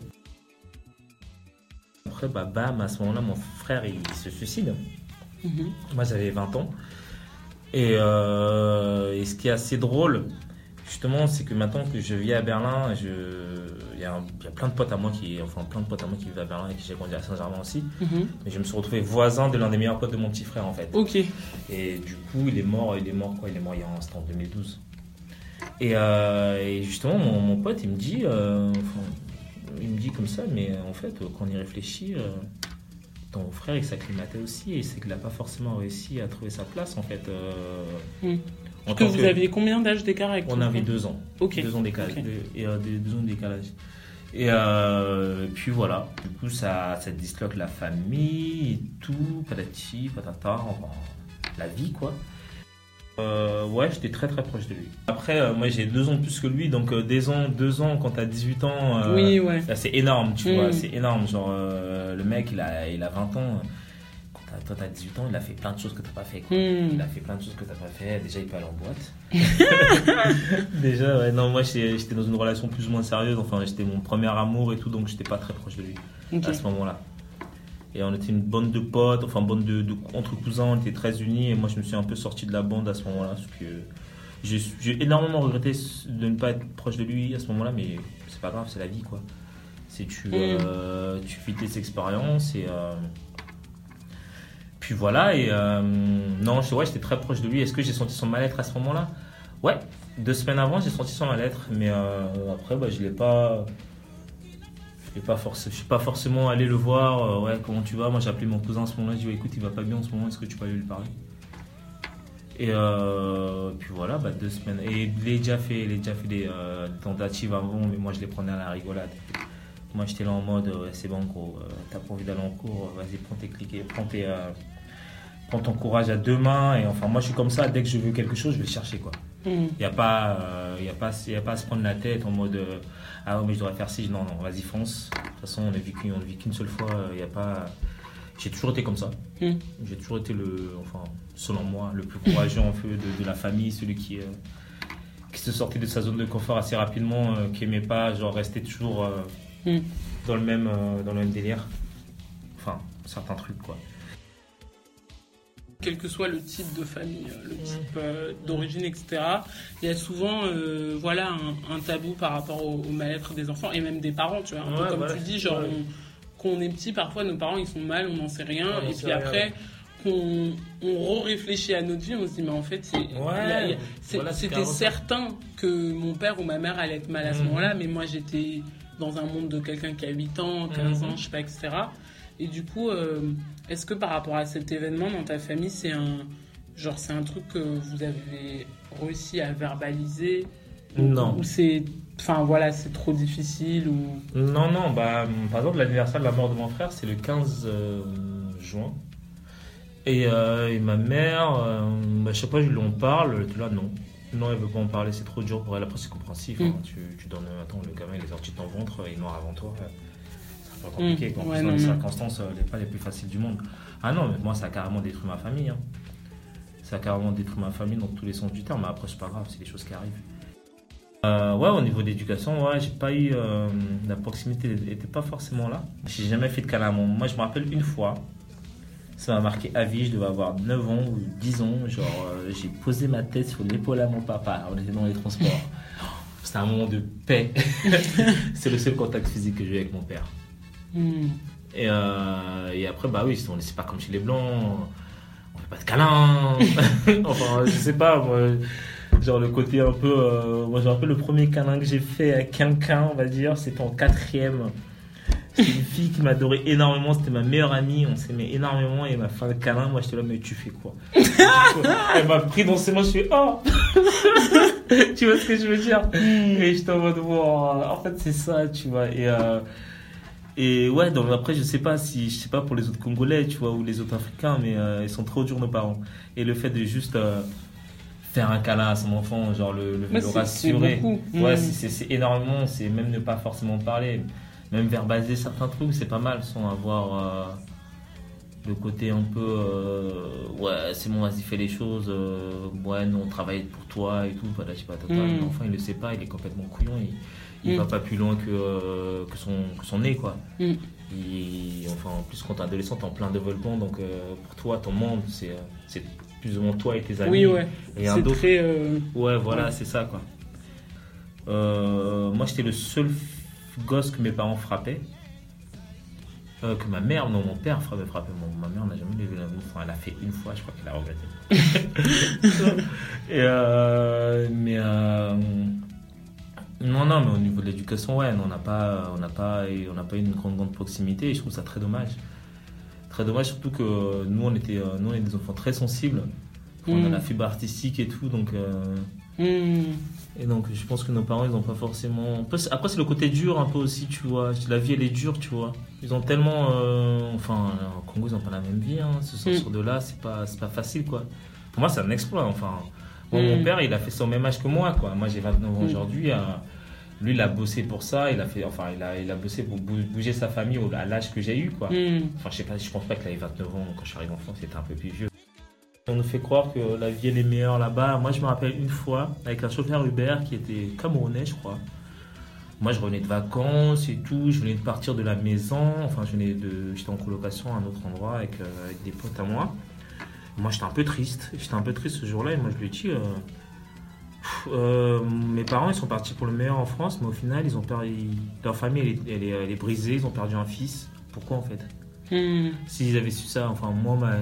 Après, bah, bam, à ce moment-là, mon frère, il se suicide. Mhm. Moi, j'avais 20 ans. Et, euh, et ce qui est assez drôle, justement, c'est que maintenant que je vis à Berlin, il y, a y plein de potes à moi qui, enfin, plein de potes à moi qui vivent à Berlin et qui j'ai grandi à Saint-Germain aussi. Mhm. Mais je me suis retrouvé voisin de l'un des meilleurs potes de mon petit frère, en fait. Ok. Et du coup, il est mort, il est mort quoi Il est mort il y a un instant, en 2012. Et, euh, et justement, mon, mon pote, il me dit, euh, enfin, il me dit comme ça, mais en fait, quand on y réfléchit, ton frère, il s'acclimatait aussi et c'est qu'il n'a pas forcément réussi à trouver sa place, en fait. euh, Mm. en Que vous que- aviez combien d'âge d'écart avec On avait deux ans. Ok. Deux ans deux- Et euh, des- deux ans de décalage. Et euh, puis voilà, du coup ça, ça disloque la famille et tout, patati, patata, enfin, la vie quoi. Euh, ouais, j'étais très très proche de lui. Après, euh, moi j'ai deux ans de plus que lui, donc euh, des ans, deux ans quand t'as 18 ans, euh, Oui, ouais. là, c'est énorme, tu Mm. vois, c'est énorme. Genre, le mec il a, il a 20 ans, quand t'as- toi t'as 18 ans, il a fait plein de choses que t'as pas fait. quoi. Hmm. Il a fait plein de choses que t'as pas fait. Déjà, il peut aller en boîte. <laughs> Déjà, ouais, non, moi j'étais dans une relation plus ou moins sérieuse. Enfin, j'étais mon premier amour et tout, donc j'étais pas très proche de lui à ce moment-là. Et on était une bande de potes, enfin, bande de, de- entre cousins, on était très unis. Et moi, je me suis un peu sorti de la bande à ce moment-là. Parce que j'ai énormément regretté de ne pas être proche de lui à ce moment-là, mais c'est pas grave, c'est la vie quoi. C'est tu, Mm. euh, tu vis tes expériences et. euh, puis voilà, et euh, non, je- ouais, j'étais très proche de lui. Est-ce que j'ai senti son mal-être à ce moment-là? Ouais, deux semaines avant, j'ai senti son mal-être, mais euh, après, bah, je l'ai pas. Je je suis pas forcément allé le voir. euh, ouais, comment tu vas? Moi, j'ai appelé mon cousin à ce moment-là. J'ai dit, ouais, écoute, il va pas bien en ce moment. Est-ce que tu peux aller lui parler? Et euh, puis voilà, bah, deux semaines. Et il a déjà fait, il a déjà fait des euh, tentatives avant, mais moi, je les prenais à la rigolade. Moi, j'étais là en mode, c'est bon, gros, t'as pas envie d'aller en cours, vas-y, prends tes cliquets, prends, tes, prends ton courage à deux mains. Et enfin, moi, je suis comme ça, dès que je veux quelque chose, je vais le chercher, quoi. Hmm. Il n'y a, pas, euh, y a, pas, y a pas à se prendre la tête en mode, euh, ah ouais, mais je devrais faire ci. Non, non, vas-y, fonce. De toute façon, on a vécu qu'une seule fois, il y a pas. J'ai toujours été comme ça. Mm. J'ai toujours été le, enfin, selon moi, le plus courageux en feu de, de la famille, celui qui, euh, qui se sortait de sa zone de confort assez rapidement, euh, qui aimait pas, genre, rester toujours euh, Mm. dans, le même, euh, dans le même délire. Enfin, certains trucs, quoi. Quel que soit le type de famille, euh, le type euh, d'origine, etc., il y a souvent euh, voilà, un, un tabou par rapport au, au mal-être des enfants et même des parents, tu vois. Un peu Ouais, comme voilà, tu dis, genre, on- quand on est petit, parfois nos parents ils sont mal, on n'en sait rien, et puis rien, après, qu'on on re-réfléchit à notre vie, on se dit, mais en fait, voilà, c'était certain que mon père ou ma mère allait être mal à ce Mhm. moment-là, mais moi j'étais dans un monde de quelqu'un qui a 8 ans, 15 Mhm. ans, je sais pas, etc. Et du coup, euh, est-ce que par rapport à cet événement dans ta famille, c'est un genre c'est un truc que vous avez réussi à verbaliser? Non. Ou c'est enfin voilà, c'est trop difficile ou? Non, non, bah, par exemple, l'anniversaire de la mort de mon frère, c'est le 15 euh, juin. Et, euh, et ma mère, euh, bah, je sais pas, je lui en parle, elle là, non. non, elle veut pas en parler, c'est trop dur pour elle. Après, c'est compréhensif. Mm. hein. Tu, tu donnes, attends, le gamin, il est sorti de ton ventre, il est mort avant toi. ouais. Peu compliqué. Mm. En Ouais, plus, dans les circonstances, les pas les plus faciles du monde. Ah non, mais moi, ça a carrément détruit ma famille. hein. Ça a carrément détruit ma famille dans tous les sens du terme. Mais après, c'est pas grave, c'est des choses qui arrivent. Euh, ouais, au niveau de l'éducation, ouais, j'ai pas eu. euh, la proximité n'était pas forcément là. J'ai jamais fait de câlin à mon. Moi, je me rappelle une fois, ça m'a marqué à vie, je devais avoir 9 ans ou 10 ans. Genre, euh, j'ai posé ma tête sur l'épaule à mon papa. On était dans les transports. C'était un moment de paix. <laughs> C'est le seul contact physique que j'ai eu avec mon père. Hmm. Et, euh, et après, bah oui, on c'est pas comme chez les Blancs, on fait pas de câlins. <laughs> enfin, je sais pas, moi, genre le côté un peu. euh, moi, je me rappelle le premier câlin que j'ai fait à quelqu'un, on va dire, c'était en quatrième. C'était une fille qui m'adorait énormément, c'était ma meilleure amie, on s'aimait énormément et m'a fait un câlin. Moi, j'étais là, mais tu fais quoi? <laughs> Elle m'a pris dans ses mains, je suis oh <laughs> Tu vois ce que je veux dire? Et j'étais en mode, wow, en fait, c'est ça, tu vois. Et. euh, et ouais, donc après, je sais pas si, je sais pas pour les autres Congolais, tu vois, ou les autres Africains, mais euh, ils sont trop durs, nos parents. Et le fait de juste euh, faire un câlin à son enfant, genre le, le, rassurer. Ouais, Mm. c'est- énormément, c'est même ne pas forcément parler, même verbaliser certains trucs, c'est pas mal sans avoir euh, le côté un peu, euh, ouais, c'est bon, vas-y, fais les choses, euh, ouais, non, on travaille pour toi et tout, voilà, je sais pas, total. Mm. L'enfant, il le sait pas, il est complètement couillon, il, il Mm. va pas plus loin que, euh, que, son, que son nez, quoi. Mm. Et, enfin, en plus, quand t'es adolescent, t'es en plein développement, donc euh, pour toi, ton monde, c'est euh, c'est plus ou moins toi et tes amis. Oui, ouais. Et un C'est d'autre. euh, Ouais, voilà, Ouais. c'est ça, quoi. Moi, j'étais le seul gosse que mes parents frappaient. Que ma mère, non, mon père frappait, frappait. Mon- ma mère n'a jamais levé la. Enfin, elle a fait une fois, je crois qu'elle a regretté. <laughs> Et, mais non, non, mais au niveau de l'éducation, ouais, on n'a pas, on n'a pas, on n'a pas eu une grande, grande proximité. Et je trouve ça très dommage. Très dommage, surtout que nous, on était, euh, nous, on est des enfants très sensibles. On a Mm. la fibre artistique et tout, donc. euh, hmm. et donc, je pense que nos parents, ils n'ont pas forcément. Après, c'est- le côté dur un peu aussi, tu vois. La vie, elle est dure, tu vois. Ils ont tellement. euh, Enfin, au Congo, ils n'ont pas la même vie. Hein. Se sortir de là, c'est pas, pas facile, quoi. Pour moi, c'est un exploit. Enfin, Mm. mon père, il a fait ça au même âge que moi, quoi. Moi, j'ai 29 ans aujourd'hui. Lui, il a bossé pour ça. Il a fait. Enfin, il a, il a bossé pour bou- bouger sa famille à l'âge que j'ai eu, quoi. Hmm. Enfin, je sais pas, je pense pas qu'il avait 29 ans quand je suis arrivé en France, il était un peu plus vieux. On nous fait croire que la vie elle est meilleure là-bas. Moi, je me rappelle une fois avec un chauffeur Uber qui était camerounais, je crois. Moi, je revenais de vacances et tout. Je venais de partir de la maison. Enfin, je venais de, j'étais en colocation à un autre endroit avec, euh, avec des potes à moi. Moi, j'étais un peu triste. J'étais un peu triste ce jour-là et moi, je lui ai dit. euh, euh, mes parents, ils sont partis pour le meilleur en France, mais au final, ils ont perdu. Leur famille, elle est, elle est, elle est brisée. Ils ont perdu un fils. Pourquoi en fait? Hmm. S'ils avaient su ça, enfin moi, ma...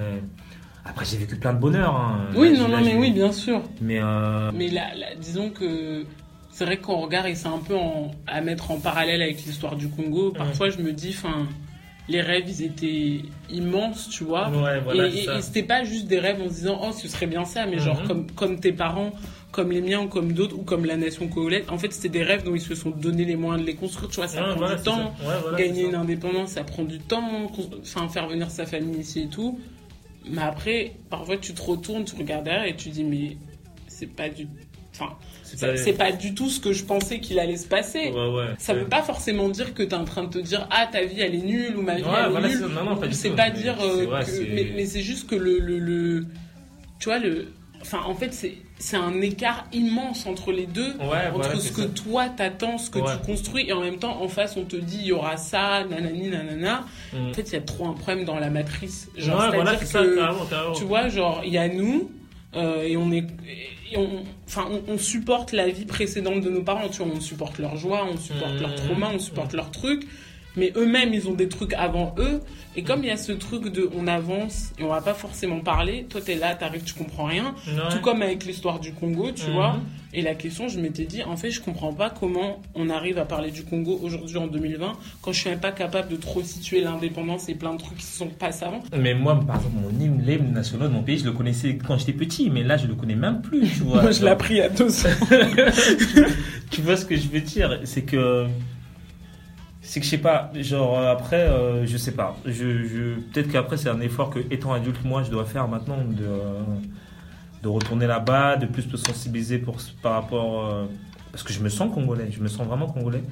après j'ai vécu plein de bonheur. hein. Oui, Là, non, non, mais oui, bien sûr. Mais euh, Mais là, là, disons que c'est vrai qu'on regarde et c'est un peu en- à mettre en parallèle avec l'histoire du Congo. Parfois, je me dis, enfin, les rêves, ils étaient immenses, tu vois. ouais, voilà, et c'était pas juste des rêves en se disant, oh, ce serait bien ça, mais genre Mhm. comme, comme tes parents, comme les miens ou comme d'autres, ou comme la nation congolaise. En fait, c'était des rêves dont ils se sont donné les moyens de les construire, tu vois, ça Ouais, prend voilà, du temps. ça. Ouais, voilà, Gagner une indépendance, ça prend du temps. Enfin, faire venir sa famille ici et tout. Mais après, parfois, tu te retournes, tu regardes derrière et tu dis, mais c'est pas du. Enfin, C'est pas du tout ce que je pensais qu'il allait se passer. Ouais, ouais. Ça veut pas forcément dire que tu es en train de te dire ah ta vie elle est nulle ou ma vie Ouais, elle voilà, est nulle. ça. Non, non, pas c'est pas Mais dire euh, vrai, que- c'est- mais, mais c'est juste que le, le, le- tu vois le enfin en fait c'est c'est un écart immense entre les deux entre ce que ça. toi t'attends ce que tu construis et en même temps en face on te dit il y aura ça nanani nanana Mm. en fait il y a trop un problème dans la matrice genre voilà, ça, que carrément, carrément. tu vois, genre, il y a nous, euh, et on est. Et on, enfin, on, on supporte la vie précédente de nos parents, tu vois, on supporte leur joie, on supporte Mhm. leurs traumas, on supporte leurs trucs, mais eux-mêmes, ils ont des trucs avant eux, et comme il y a ce truc de on avance et on va pas forcément parler, toi t'es là, t'arrives, tu comprends rien, Ouais. tout comme avec l'histoire du Congo, tu Mhm. vois, et la question, je m'étais dit, en fait, je comprends pas comment on arrive à parler du Congo aujourd'hui en 2020, quand je suis même pas capable de trop situer l'indépendance et plein de trucs qui se sont passés avant. Mais moi, par exemple, mon hymne, l'hymne national de mon pays, je le connaissais quand j'étais petit, mais là, je le connais même plus, tu vois. <laughs> Moi, je l'ai appris à tous. <laughs> tu vois ce que je veux dire? C'est que. C'est que je sais pas, genre euh, après, euh, je sais pas. Je, Peut-être qu'après, c'est un effort que, étant adulte, moi, je dois faire maintenant de, euh, de retourner là-bas, de plus me sensibiliser pour, par rapport. parce que je me sens congolais, je me sens vraiment congolais.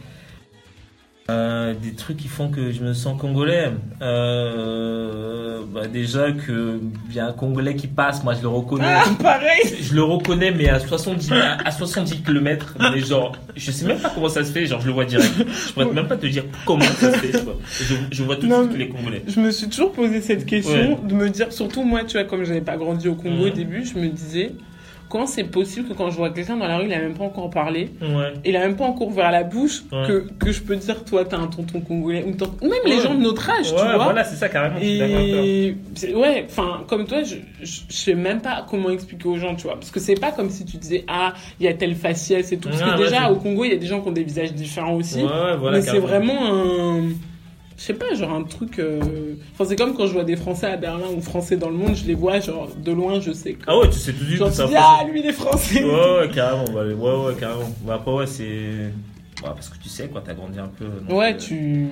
Euh, des trucs qui font que je me sens congolais. Euh, bah déjà que y a un congolais qui passe, moi je le reconnais. Ah, pareil Je le reconnais, mais à 70, à à 70 km. Mais genre, je sais même pas comment ça se fait, genre je le vois direct. Je pourrais même pas te dire comment ça se fait. Je, je vois tout de suite les Congolais. Je me suis toujours posé cette question de me dire, surtout moi, tu vois, comme je n'avais pas grandi au Congo au début, je me disais, comment c'est possible que quand je vois quelqu'un dans la rue, il a même pas encore parlé, Ouais. il a même pas encore ouvert la bouche, Ouais. que, que je peux dire, toi, t'as un tonton congolais, ou, même les gens de notre âge, tu vois. voilà, c'est ça carrément. Et ouais, enfin, comme toi, je, je, je sais même pas comment expliquer aux gens, tu vois. Parce que c'est pas comme si tu disais, ah, il y a telle faciès et tout. Parce que déjà, au Congo, il y a des gens qui ont des visages différents aussi. Voilà. mais c'est vraiment un. Je sais pas, genre un truc. euh, Enfin, c'est comme quand je vois des Français à Berlin ou Français dans le monde, je les vois, genre, de loin, je sais. Ah ouais, tu sais tout de suite. genre, tu dis, ah, lui, il est Français. Ouais, ouais, carrément. bah, ouais, ouais, carrément. Bah, après, ouais, c'est. Ouais, parce que tu sais, quoi, t'as grandi un peu. donc, Ouais, euh, tu.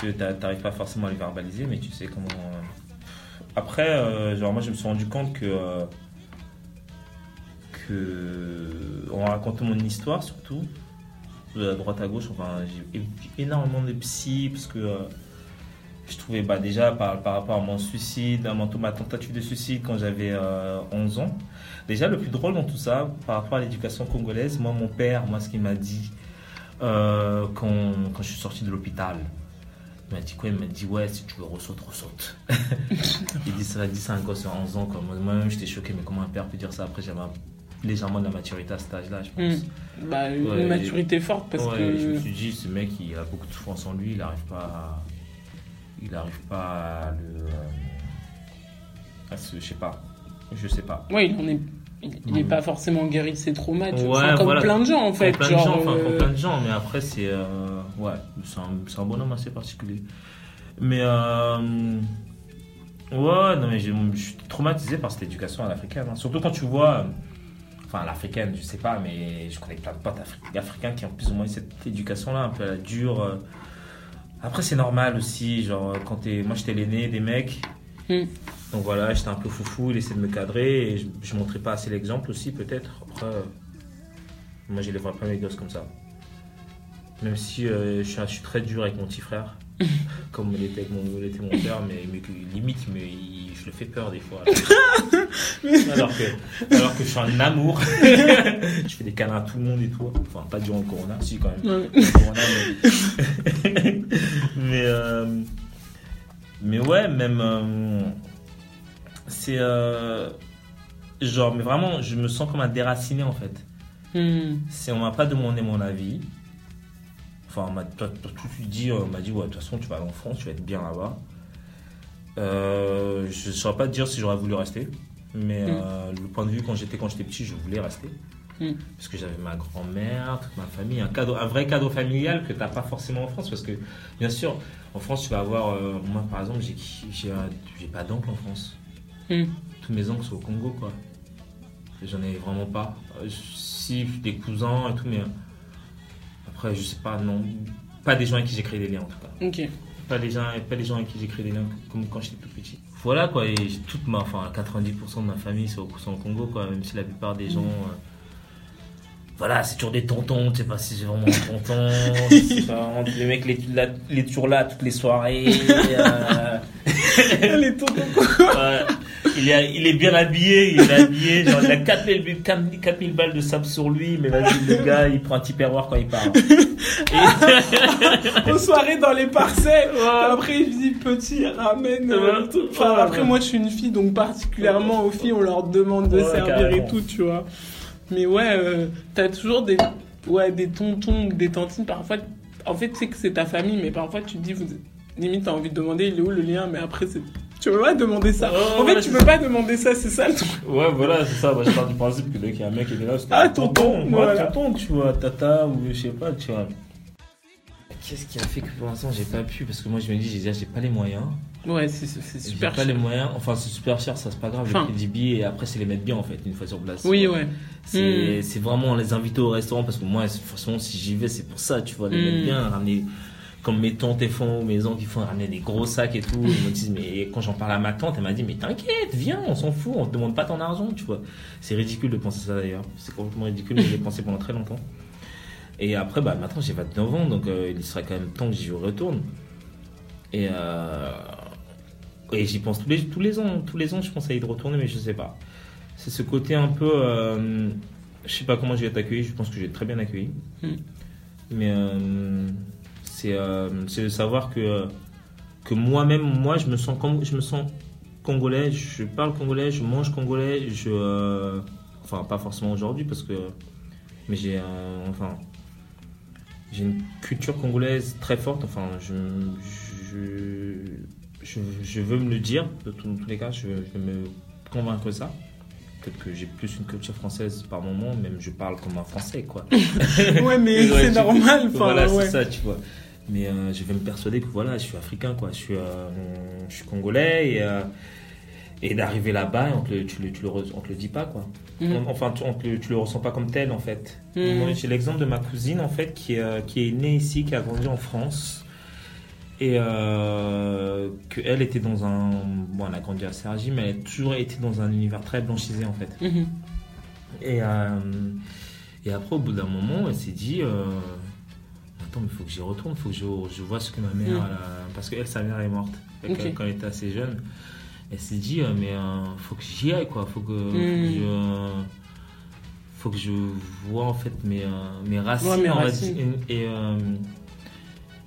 tu t'a- t'arrives pas forcément à les verbaliser, mais tu sais comment. euh. Après, euh, genre, moi, je me suis rendu compte que. que. En racontant mon histoire, surtout, de droite à gauche, enfin, j'ai énormément de psy, parce que. euh, je trouvais bah, déjà par, rapport à mon suicide, à mon- ma tentative de suicide quand j'avais euh, 11 ans. Déjà, le plus drôle dans tout ça, par rapport à l'éducation congolaise, moi, mon père, moi, ce qu'il m'a dit euh, quand, je suis sorti de l'hôpital, il m'a dit quoi? Il m'a dit, ouais, si tu veux ressaute, ressaute. <laughs> il dit ça, dit ça à un gosse de 11 ans. Moi-même, j'étais choqué, mais comment un père peut dire ça? Après, j'avais légèrement de la maturité à cet âge-là, je pense. Hmm. Bah, une Ouais, maturité forte parce Ouais, que. Je me suis dit, ce mec, il a beaucoup de souffrance en lui, il n'arrive pas à... Il n'arrive pas à le... euh, à se... Je sais pas. Je sais pas. Il en est. Il il est Mhm. pas forcément guéri de ses traumas. Ouais, Enfin, comme voilà. plein de gens, en fait. Comme plein genre, de gens, enfin, euh, comme plein de gens, mais après, c'est... euh, Ouais, c'est un, un bonhomme assez particulier. Mais... euh, Ouais, non, mais je suis traumatisé par cette éducation à l'africaine. hein. Surtout quand tu vois... euh, Enfin, l'africaine, je sais pas, mais je connais plein de potes afri- africains qui ont plus ou moins cette éducation-là, un peu à la dure. euh. Après, c'est normal aussi, genre, quand t'es... Moi, j'étais l'aîné des mecs. Mm. Donc voilà, j'étais un peu foufou, il essayait de me cadrer et je, je montrais pas assez l'exemple aussi, peut-être. Après, euh, moi, je les vois pas mes gosses comme ça. Même si euh, je, suis, je suis très dur avec mon petit frère, <laughs> comme il était avec mon, il était mon père, mais, mais limite, mais il- je le fais peur des fois. <laughs> alors, que, alors que je suis un amour. <laughs> je fais des câlins à tout le monde et tout. Enfin, pas durant le corona, si quand même. ouais. Le corona, mais <laughs> mais, euh, mais ouais, même. euh, c'est. euh, genre, mais vraiment, je me sens comme un déraciné en fait. Hmm. C'est, on m'a pas demandé mon avis. Enfin, on m'a tout de suite dit, on m'a dit, ouais, de toute façon, tu vas aller en France, tu vas être bien là-bas. Euh, je ne saurais pas te dire si j'aurais voulu rester. Mais euh, le point de vue, quand j'étais, quand j'étais petit, je voulais rester. Mm. Parce que j'avais ma grand-mère, toute ma famille, un, cadeau, un vrai cadeau familial que tu n'as pas forcément en France. Parce que, bien sûr, en France, tu vas avoir. euh, moi, par exemple, j'ai, pas d'oncle en France. Mm. Tous mes oncles sont au Congo, quoi. J'en ai vraiment pas. Si, des cousins et tout, mais. Après, je sais pas, non. Pas des gens avec qui j'ai créé des liens, en tout cas. Ok. Pas des gens, pas des gens avec qui j'ai créé des liens comme quand j'étais tout petit. Voilà, quoi. Et toute ma. Enfin, 90% de ma famille sont, au- Congo, quoi. Même si la plupart des gens. euh, voilà, c'est toujours des tontons, tu sais pas si c'est vraiment un tonton. <laughs> c'est pas vraiment- le mec, il est, toujours là toutes les soirées. <laughs> euh, Les tontons. Ouais. Il, est, il est bien habillé, il est habillé, genre il a 4000, bu- 4000 balles de sable sur lui, mais vas-y, le gars, il prend un petit perroir quand il part. <laughs> Aux soirées dans les parcelles. Ouais. Après, je dis petit, ramène. euh. Enfin, après, moi, je suis une fille, donc particulièrement aux filles, on leur demande de Ouais, servir carrément. et tout, tu vois. Mais ouais, euh, t'as toujours des, ouais, des tontons ou des tantines. Parfois, en fait, c'est que c'est ta famille, mais parfois, tu te dis, vous, limite, t'as envie de demander, il est où le lien, mais après, c'est. Tu peux pas demander ça. Ouais, en fait, tu peux pas demander ça, c'est ça le truc. Ouais, voilà, c'est ça. Moi, je pars du principe que dès qu'il y a un mec qui est là, c'est Ah, tonton, moi, voilà. tonton, tu vois, tata, ou je sais pas, tu vois. Qu'est-ce qui a fait que pour l'instant j'ai pas pu? Parce que moi je me dis, j'ai déjà j'ai pas les moyens. Ouais, c'est c'est J'ai super pas cher. les moyens. Enfin, c'est super cher, ça c'est pas grave. Enfin. Le prix des billets et après c'est les mettre bien en fait, une fois sur place. Oui, ouais. C'est c'est vraiment les inviter au restaurant parce que moi, de toute façon, si j'y vais, c'est pour ça, tu vois, les Mm. mettre bien, ramener comme mes tantes et font, mes oncles qui font ramener des gros sacs et tout. Ils me disent, mais quand j'en parle à ma tante, elle m'a dit, mais t'inquiète, viens, on s'en fout, on te demande pas ton argent, tu vois. C'est ridicule de penser ça d'ailleurs. C'est complètement ridicule, mais j'ai pensé pendant très longtemps. Et après, bah, maintenant j'ai 29 ans, donc euh, il serait quand même temps que j'y retourne. Et, euh, et j'y pense tous les, tous les ans. Tous les ans, je pense à y retourner, mais je sais pas. C'est ce côté un peu. Euh, je sais pas comment je vais être accueilli, je pense que je vais être très bien accueilli. Mm. Mais euh, c'est euh, c'est de savoir que, que moi-même, moi, je me, sens je me sens congolais, je parle congolais, je mange congolais, je. euh, enfin, pas forcément aujourd'hui, parce que. Mais j'ai un- Enfin. J'ai une culture congolaise très forte, enfin, je. Je, je, je veux me le dire, de tous les cas, je, je veux me convaincre de ça. Peut-être que j'ai plus une culture française par moment, même je parle comme un français, quoi. <laughs> Ouais, mais <laughs> c'est normal. Enfin, voilà, ouais. c'est ça, tu vois. Mais euh, je vais me persuader que voilà, je suis africain, quoi. Je suis, euh, je suis congolais et, euh, et d'arriver là-bas, on te, le- tu, le, tu le re- on te le dit pas, quoi. Mhm. On- enfin, tu, on te le- tu le ressens pas comme tel, en fait. Mhm. J'ai l'exemple de ma cousine, en fait, qui est, qui est née ici, qui a grandi en France. Et qu'elle était dans un. Bon, elle a grandi à Sergi, mais elle a toujours été dans un univers très blanchisé, en fait. Mhm. Et, et après, au bout d'un moment, elle s'est dit Attends, mais il faut que j'y retourne, il faut que je, je vois ce que ma mère. Mm. elle a- parce qu'elle, sa mère est morte que, quand elle était assez jeune. Elle s'est dit euh, Mais il faut que j'y aille, quoi. faut que, faut que Mm. je. Faut que je vois en fait mes, euh, mes racines. Ouais, mes. Et, euh,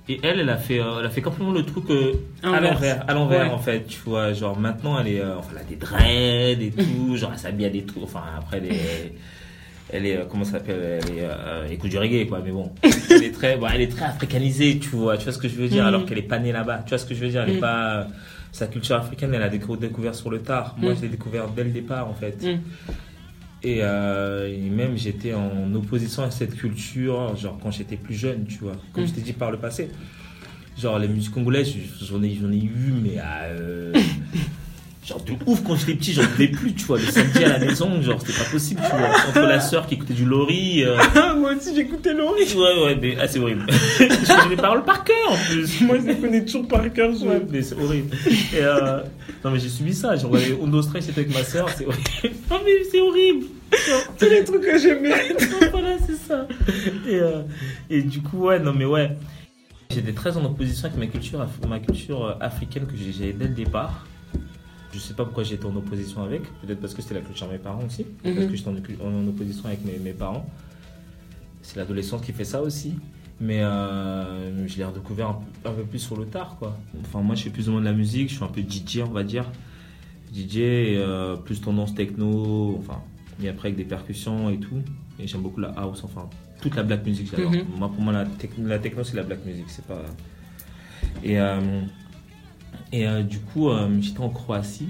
et elle, elle a fait, euh, elle a fait complètement le truc euh, à l'envers, à l'envers Ouais. en fait, tu vois. Genre maintenant, elle est, euh, enfin, elle a des dreads et tout, <laughs> genre elle s'habille à des trucs. Enfin, après, elle est, elle est, euh, comment ça s'appelle Elle est, euh, elle écoute du reggae, quoi. Mais bon, <laughs> elle est très, bon, elle est très africanisée, tu vois. Tu vois ce que je veux dire Mhm. Alors qu'elle est pas née là-bas. Tu vois ce que je veux dire Elle est Mhm. pas, sa culture africaine, elle a décou- découvert sur le tard. Moi, Mhm. je l'ai découvert dès le départ, en fait. Et, euh, et même j'étais en opposition à cette culture, genre quand j'étais plus jeune, tu vois, comme Mm. je t'ai dit par le passé. Genre les musiques congolaises, j'en ai, j'en ai eu, mais à, euh, <laughs> genre de ouf quand j'étais petit, j'en pouvais plus, tu vois. Le samedi à la maison, genre c'était pas possible, tu vois. Entre la sœur qui écoutait du Lori, euh, Ah, <laughs> moi aussi, j'écoutais Laurie. ouais, ouais, mais ah, c'est horrible. <laughs> je connais les paroles par cœur en plus. Moi, je les connais toujours par cœur. je- Ouais, mais c'est horrible. Et euh, non, mais j'ai subi ça. J'ai regardé Undo Stress, c'était avec ma sœur, c'est horrible. <laughs> Non, mais c'est horrible. Tous les trucs que j'aimais. voilà, c'est ça. Et, euh, et du coup, ouais, non, mais ouais. J'étais très en opposition avec ma culture, ma culture euh, africaine que j'ai dès le départ. Je sais pas pourquoi j'étais en opposition avec. Peut-être parce que c'était la culture de mes parents aussi. Parce Mhm. que j'étais en, en opposition avec mes, mes parents. C'est l'adolescence qui fait ça aussi. Mais euh, je l'ai redécouvert un, peu- un peu plus sur le tard, quoi. Enfin, moi, je fais plus ou moins de la musique. Je suis un peu DJ, on va dire. DJ, euh, plus tendance techno. Enfin, et après avec des percussions et tout. Et j'aime beaucoup la house, enfin, toute la black music, j'adore. Mhm. Moi, pour moi, la techno, c'est la black music, c'est pas. Et, euh, et euh, du coup, euh, j'étais en Croatie.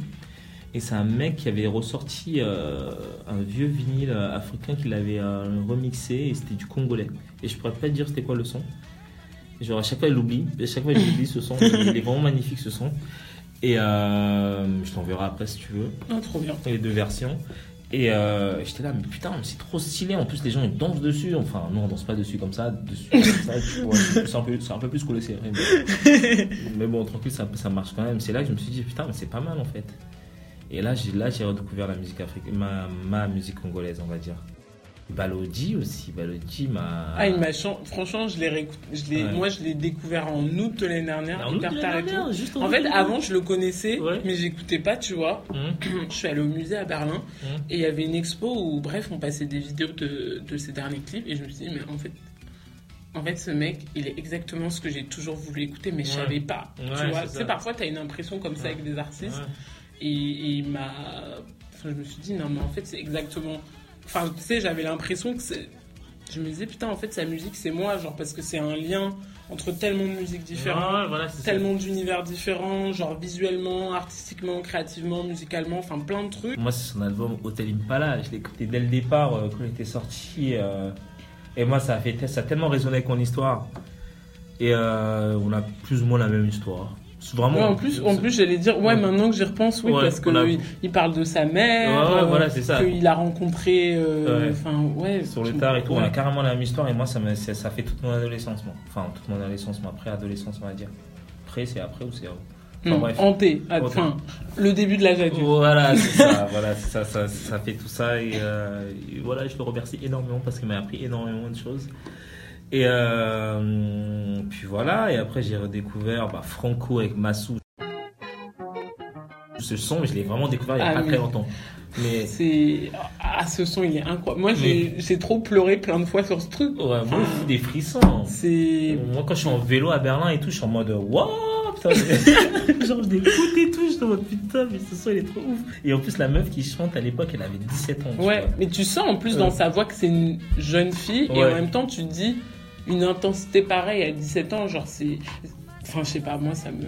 Et c'est un mec qui avait ressorti euh, un vieux vinyle africain qu'il avait remixé et c'était du congolais. Et je pourrais pas te dire c'était quoi le son. Genre à chaque fois, il l'oublie. À chaque fois, il <laughs> oublie ce son. Il est vraiment magnifique ce son. Et euh, je t'enverrai après si tu veux Ah, trop bien. les deux versions. Et euh, j'étais là, mais putain, c'est trop stylé. En plus, les gens ils dansent dessus. Enfin, non, on danse pas dessus comme ça. Dessus, comme ça c'est un peu, un peu plus le CRM. Mais, mais bon, tranquille, ça, ça marche quand même. C'est là que je me suis dit, putain, mais c'est pas mal en fait. Et là, j'ai là, j'ai redécouvert la musique africaine, ma, ma musique congolaise, on va dire. Balodi aussi, Balodi m'a. Ah, il m'a chan- Franchement, je l'ai. Je. Ouais. Moi, je l'ai découvert en août de l'année dernière, En août hyper de tard et tout. juste En août fait, avant, je le connaissais, Ouais. mais j'écoutais pas, tu vois. Hum, <clears throat> Je suis allée au musée à Berlin hum. et il y avait une expo où, bref, on passait des vidéos de, de ses derniers clips et je me suis dit, mais en fait, en fait, ce mec, il est exactement ce que j'ai toujours voulu écouter, mais je Ouais. savais pas. Tu vois, tu sais, parfois, tu as une impression comme ça avec des artistes et, et il m'a. Enfin, je me suis dit, non, mais en fait, c'est exactement. Enfin, tu sais, j'avais l'impression que c'est. Je me disais, putain, en fait, sa musique, c'est moi, genre, parce que c'est un lien entre tellement de musiques différentes Ouais, voilà, tellement d'univers différents, genre visuellement, artistiquement, créativement, musicalement, enfin plein de trucs. Moi, c'est son album Hotel Impala. Je l'ai écouté dès le départ euh, quand il était sorti. euh, et moi, ça a, fait, ça a tellement résonné avec mon histoire. Et euh, on a plus ou moins la même histoire. Vraiment. Ouais, en plus, en plus j'allais dire, ouais, Ouais. maintenant que j'y repense, oui, Ouais, parce que a- il parle de sa mère, euh, voilà, c'est ça. qu'il a rencontré, euh, Ouais. enfin, ouais. sur le tard et tout, on a carrément la même histoire et moi ça, me, ça, ça fait toute mon adolescence, moi. Enfin, toute mon adolescence, moi, après adolescence, on va dire. Après, c'est après ou c'est avant Enfin, bref. hanté, ah, enfin, le début de l'âge adulte. Voilà, <laughs> c'est ça, voilà, ça, ça, ça fait tout ça et, euh, et voilà, je le remercie énormément parce qu'il m'a appris énormément de choses. Et euh, puis voilà, et après j'ai redécouvert bah, Franco avec Massou. Ce son, je l'ai vraiment découvert il n'y a Ah pas oui. très longtemps. Mais <laughs> C'est, ah, ce son, il est incroyable. Moi, j'ai, j'ai trop pleuré plein de fois sur ce truc. ouais, moi, fout des frissons. C'est, Moi, quand je suis en vélo à Berlin et tout, je suis en mode Waouh <laughs> Genre, je l'écoute et tout, je suis en mode Putain, mais ce son il est trop ouf. Et en plus, la meuf qui chante à l'époque, elle avait 17 ans. ouais, vois. mais tu sens en plus Ouais. dans sa voix que c'est une jeune fille et en même temps, tu te dis une intensité pareille à 17 ans, genre c'est, enfin, je sais pas, moi, ça me,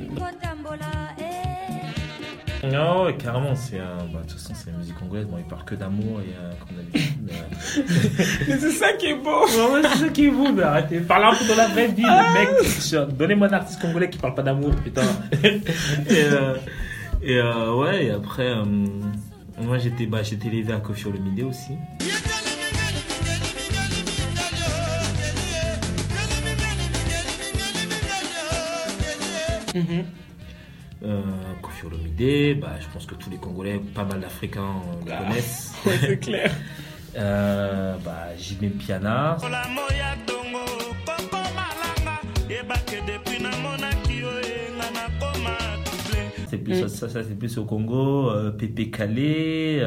Non, ouais, carrément, c'est un. Bah, de toute façon, c'est la musique anglaise. Bon, il parle que d'amour et euh, comme d'habitude. Mais, euh, mais c'est ça qui est beau. Ouais, ouais, c'est ça qui est vous, mais arrêtez. Parlez un peu dans la vraie vie, le mec. je- Donnez-moi un artiste congolais qui parle pas d'amour, putain. <laughs> et euh, et euh, ouais, et après, euh, moi j'étais bah, j'étais élevé à Kofi Olomide aussi. Euh, Kofi Olomide, bah, je pense que tous les Congolais, pas mal d'Africains euh, le Ah. connaissent. <laughs> Ouais, c'est clair. Euh, bah, Jimmy Piana. nakoma double C'est plus, Mm. ça, ça, c'est plus au Congo. Euh, Pépé Calé.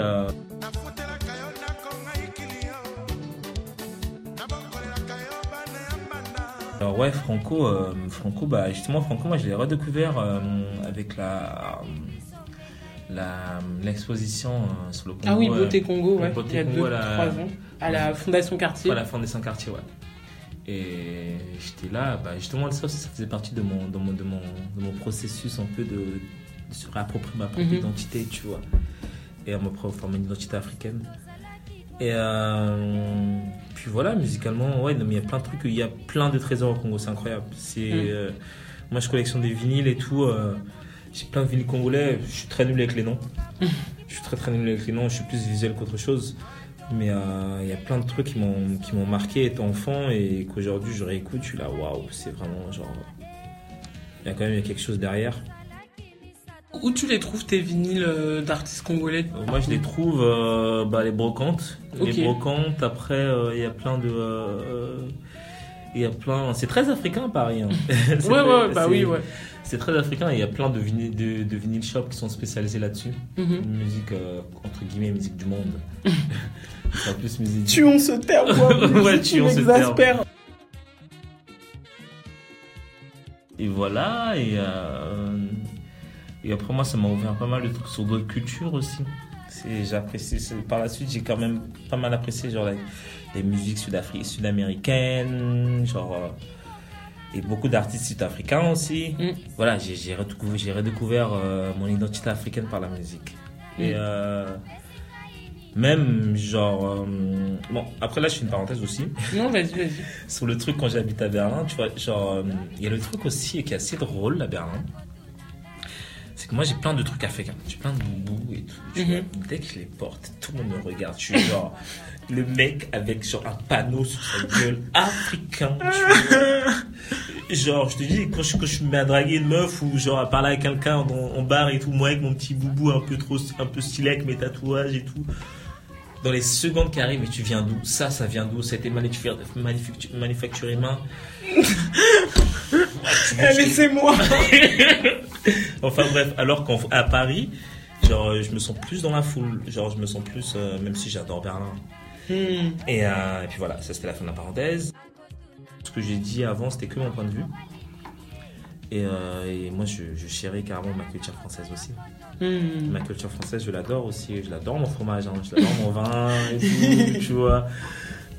Alors ouais, Franco, euh, Franco, bah justement Franco, moi je l'ai redécouvert euh, avec la la l'exposition euh, sur le Congo. Ah oui, euh, Beauté Congo, ouais, Beauté il y a Congo, 2-3 la- ans, à la Fondation Cartier. à la 100 quartiers, ouais. Et j'étais là, bah justement ça, ça faisait partie de mon de mon de mon, de mon processus un peu de, de se réapproprier ma propre Mhm. identité, tu vois, et à me former une identité africaine. Et euh, puis voilà, musicalement, ouais, non, mais il y a plein de trucs, il y a plein de trésors au Congo, c'est incroyable. C'est, Mm. euh, moi, je collectionne des vinyles et tout. euh, j'ai plein de vinyles congolais. Je suis très nul avec les noms. <laughs> je suis très très nul avec les noms. Je suis plus visuel qu'autre chose. Mais il y a plein de trucs qui m'ont qui m'ont marqué étant enfant et qu'aujourd'hui je réécoute. Je suis là, waouh, c'est vraiment genre. Il y a quand même quelque chose derrière. Où tu les trouves tes vinyles euh, d'artistes congolais? Euh, Moi, je les trouve euh, bah, les brocantes. Les brocantes. Après, euh, il y a plein de. euh, Il y a plein. C'est très africain Paris. hein. Ouais, <laughs> très- ouais, bah oui, ouais. C'est très africain. et Il y a plein de vinyles de, de vinyl shops qui sont spécialisés là-dessus. Mhm. Musique euh, entre guillemets musique du monde. <laughs> c'est plus musique. Tuons ce terme, moi, <laughs> Ouais, tu tuons ce m'exaspères. Et voilà. Et euh, et après moi, ça m'a ouvert pas mal de trucs sur d'autres cultures aussi. J'apprécie. Par la suite, j'ai quand même pas mal apprécié genre les musiques sud-américaines, genre euh, et beaucoup d'artistes sud-africains aussi. Mm. Voilà, j'ai redécouvert, euh, mon identité africaine par la musique. Et Mm. euh, même genre bon après là je fais une parenthèse aussi <laughs> Non, vas-y, vas-y. sur le truc quand j'habite à Berlin, tu vois, genre, il y a le truc aussi qui est assez drôle à Berlin. C'est que moi j'ai plein de trucs africains, j'ai plein de boubous et tout. Mhm. vois. Dès que je les porte, tout le monde me regarde. Je suis genre <laughs> le mec avec genre un panneau sur sa gueule africain. tu vois. Genre, je te dis, quand je, quand je me mets à draguer une meuf ou genre à parler avec quelqu'un en, en bar et tout, moi avec mon petit boubou un peu trop, un peu stylé avec mes tatouages et tout. Dans les secondes qui arrivent, mais tu viens d'où? Ça, ça vient d'où? Ça a été manufacturé, manufacturé, main? Vois, <laughs> Eh, Laissez-moi. <laughs> <laughs> Enfin bref, alors qu'à Paris, genre, euh, je me sens plus dans la foule. Genre, je me sens plus, euh, même si j'adore Berlin. Hmm. Et, euh, et puis voilà, ça c'était la fin de la parenthèse. Ce que j'ai dit avant, c'était que mon point de vue. Et, euh, et moi, je, je chéris carrément ma culture française aussi. Hmm. Ma culture française, je l'adore aussi. Je l'adore mon fromage, hein. je l'adore mon vin et tout, tu vois.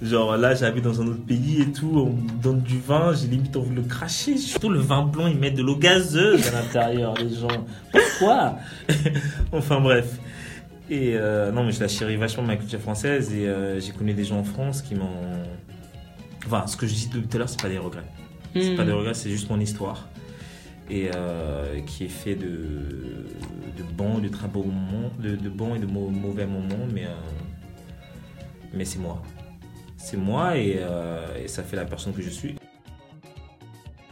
Genre là, j'habite dans un autre pays et tout, on me donne du vin, j'ai limite envie de le cracher. Surtout le vin blanc, ils mettent de l'eau gazeuse à l'intérieur, les gens. Pourquoi? <laughs> Enfin bref. Et euh, non, mais je la chéris vachement ma culture française et euh, j'ai connu des gens en France qui m'ont. Enfin, ce que je dis depuis tout à l'heure, c'est pas des regrets. C'est Hmm. pas des regrets, c'est juste mon histoire. et euh, qui est fait de, de bons et de très beaux moments, de, de bons et de mau- mauvais moments, mais, euh, mais c'est moi. C'est moi et, euh, et ça fait la personne que je suis.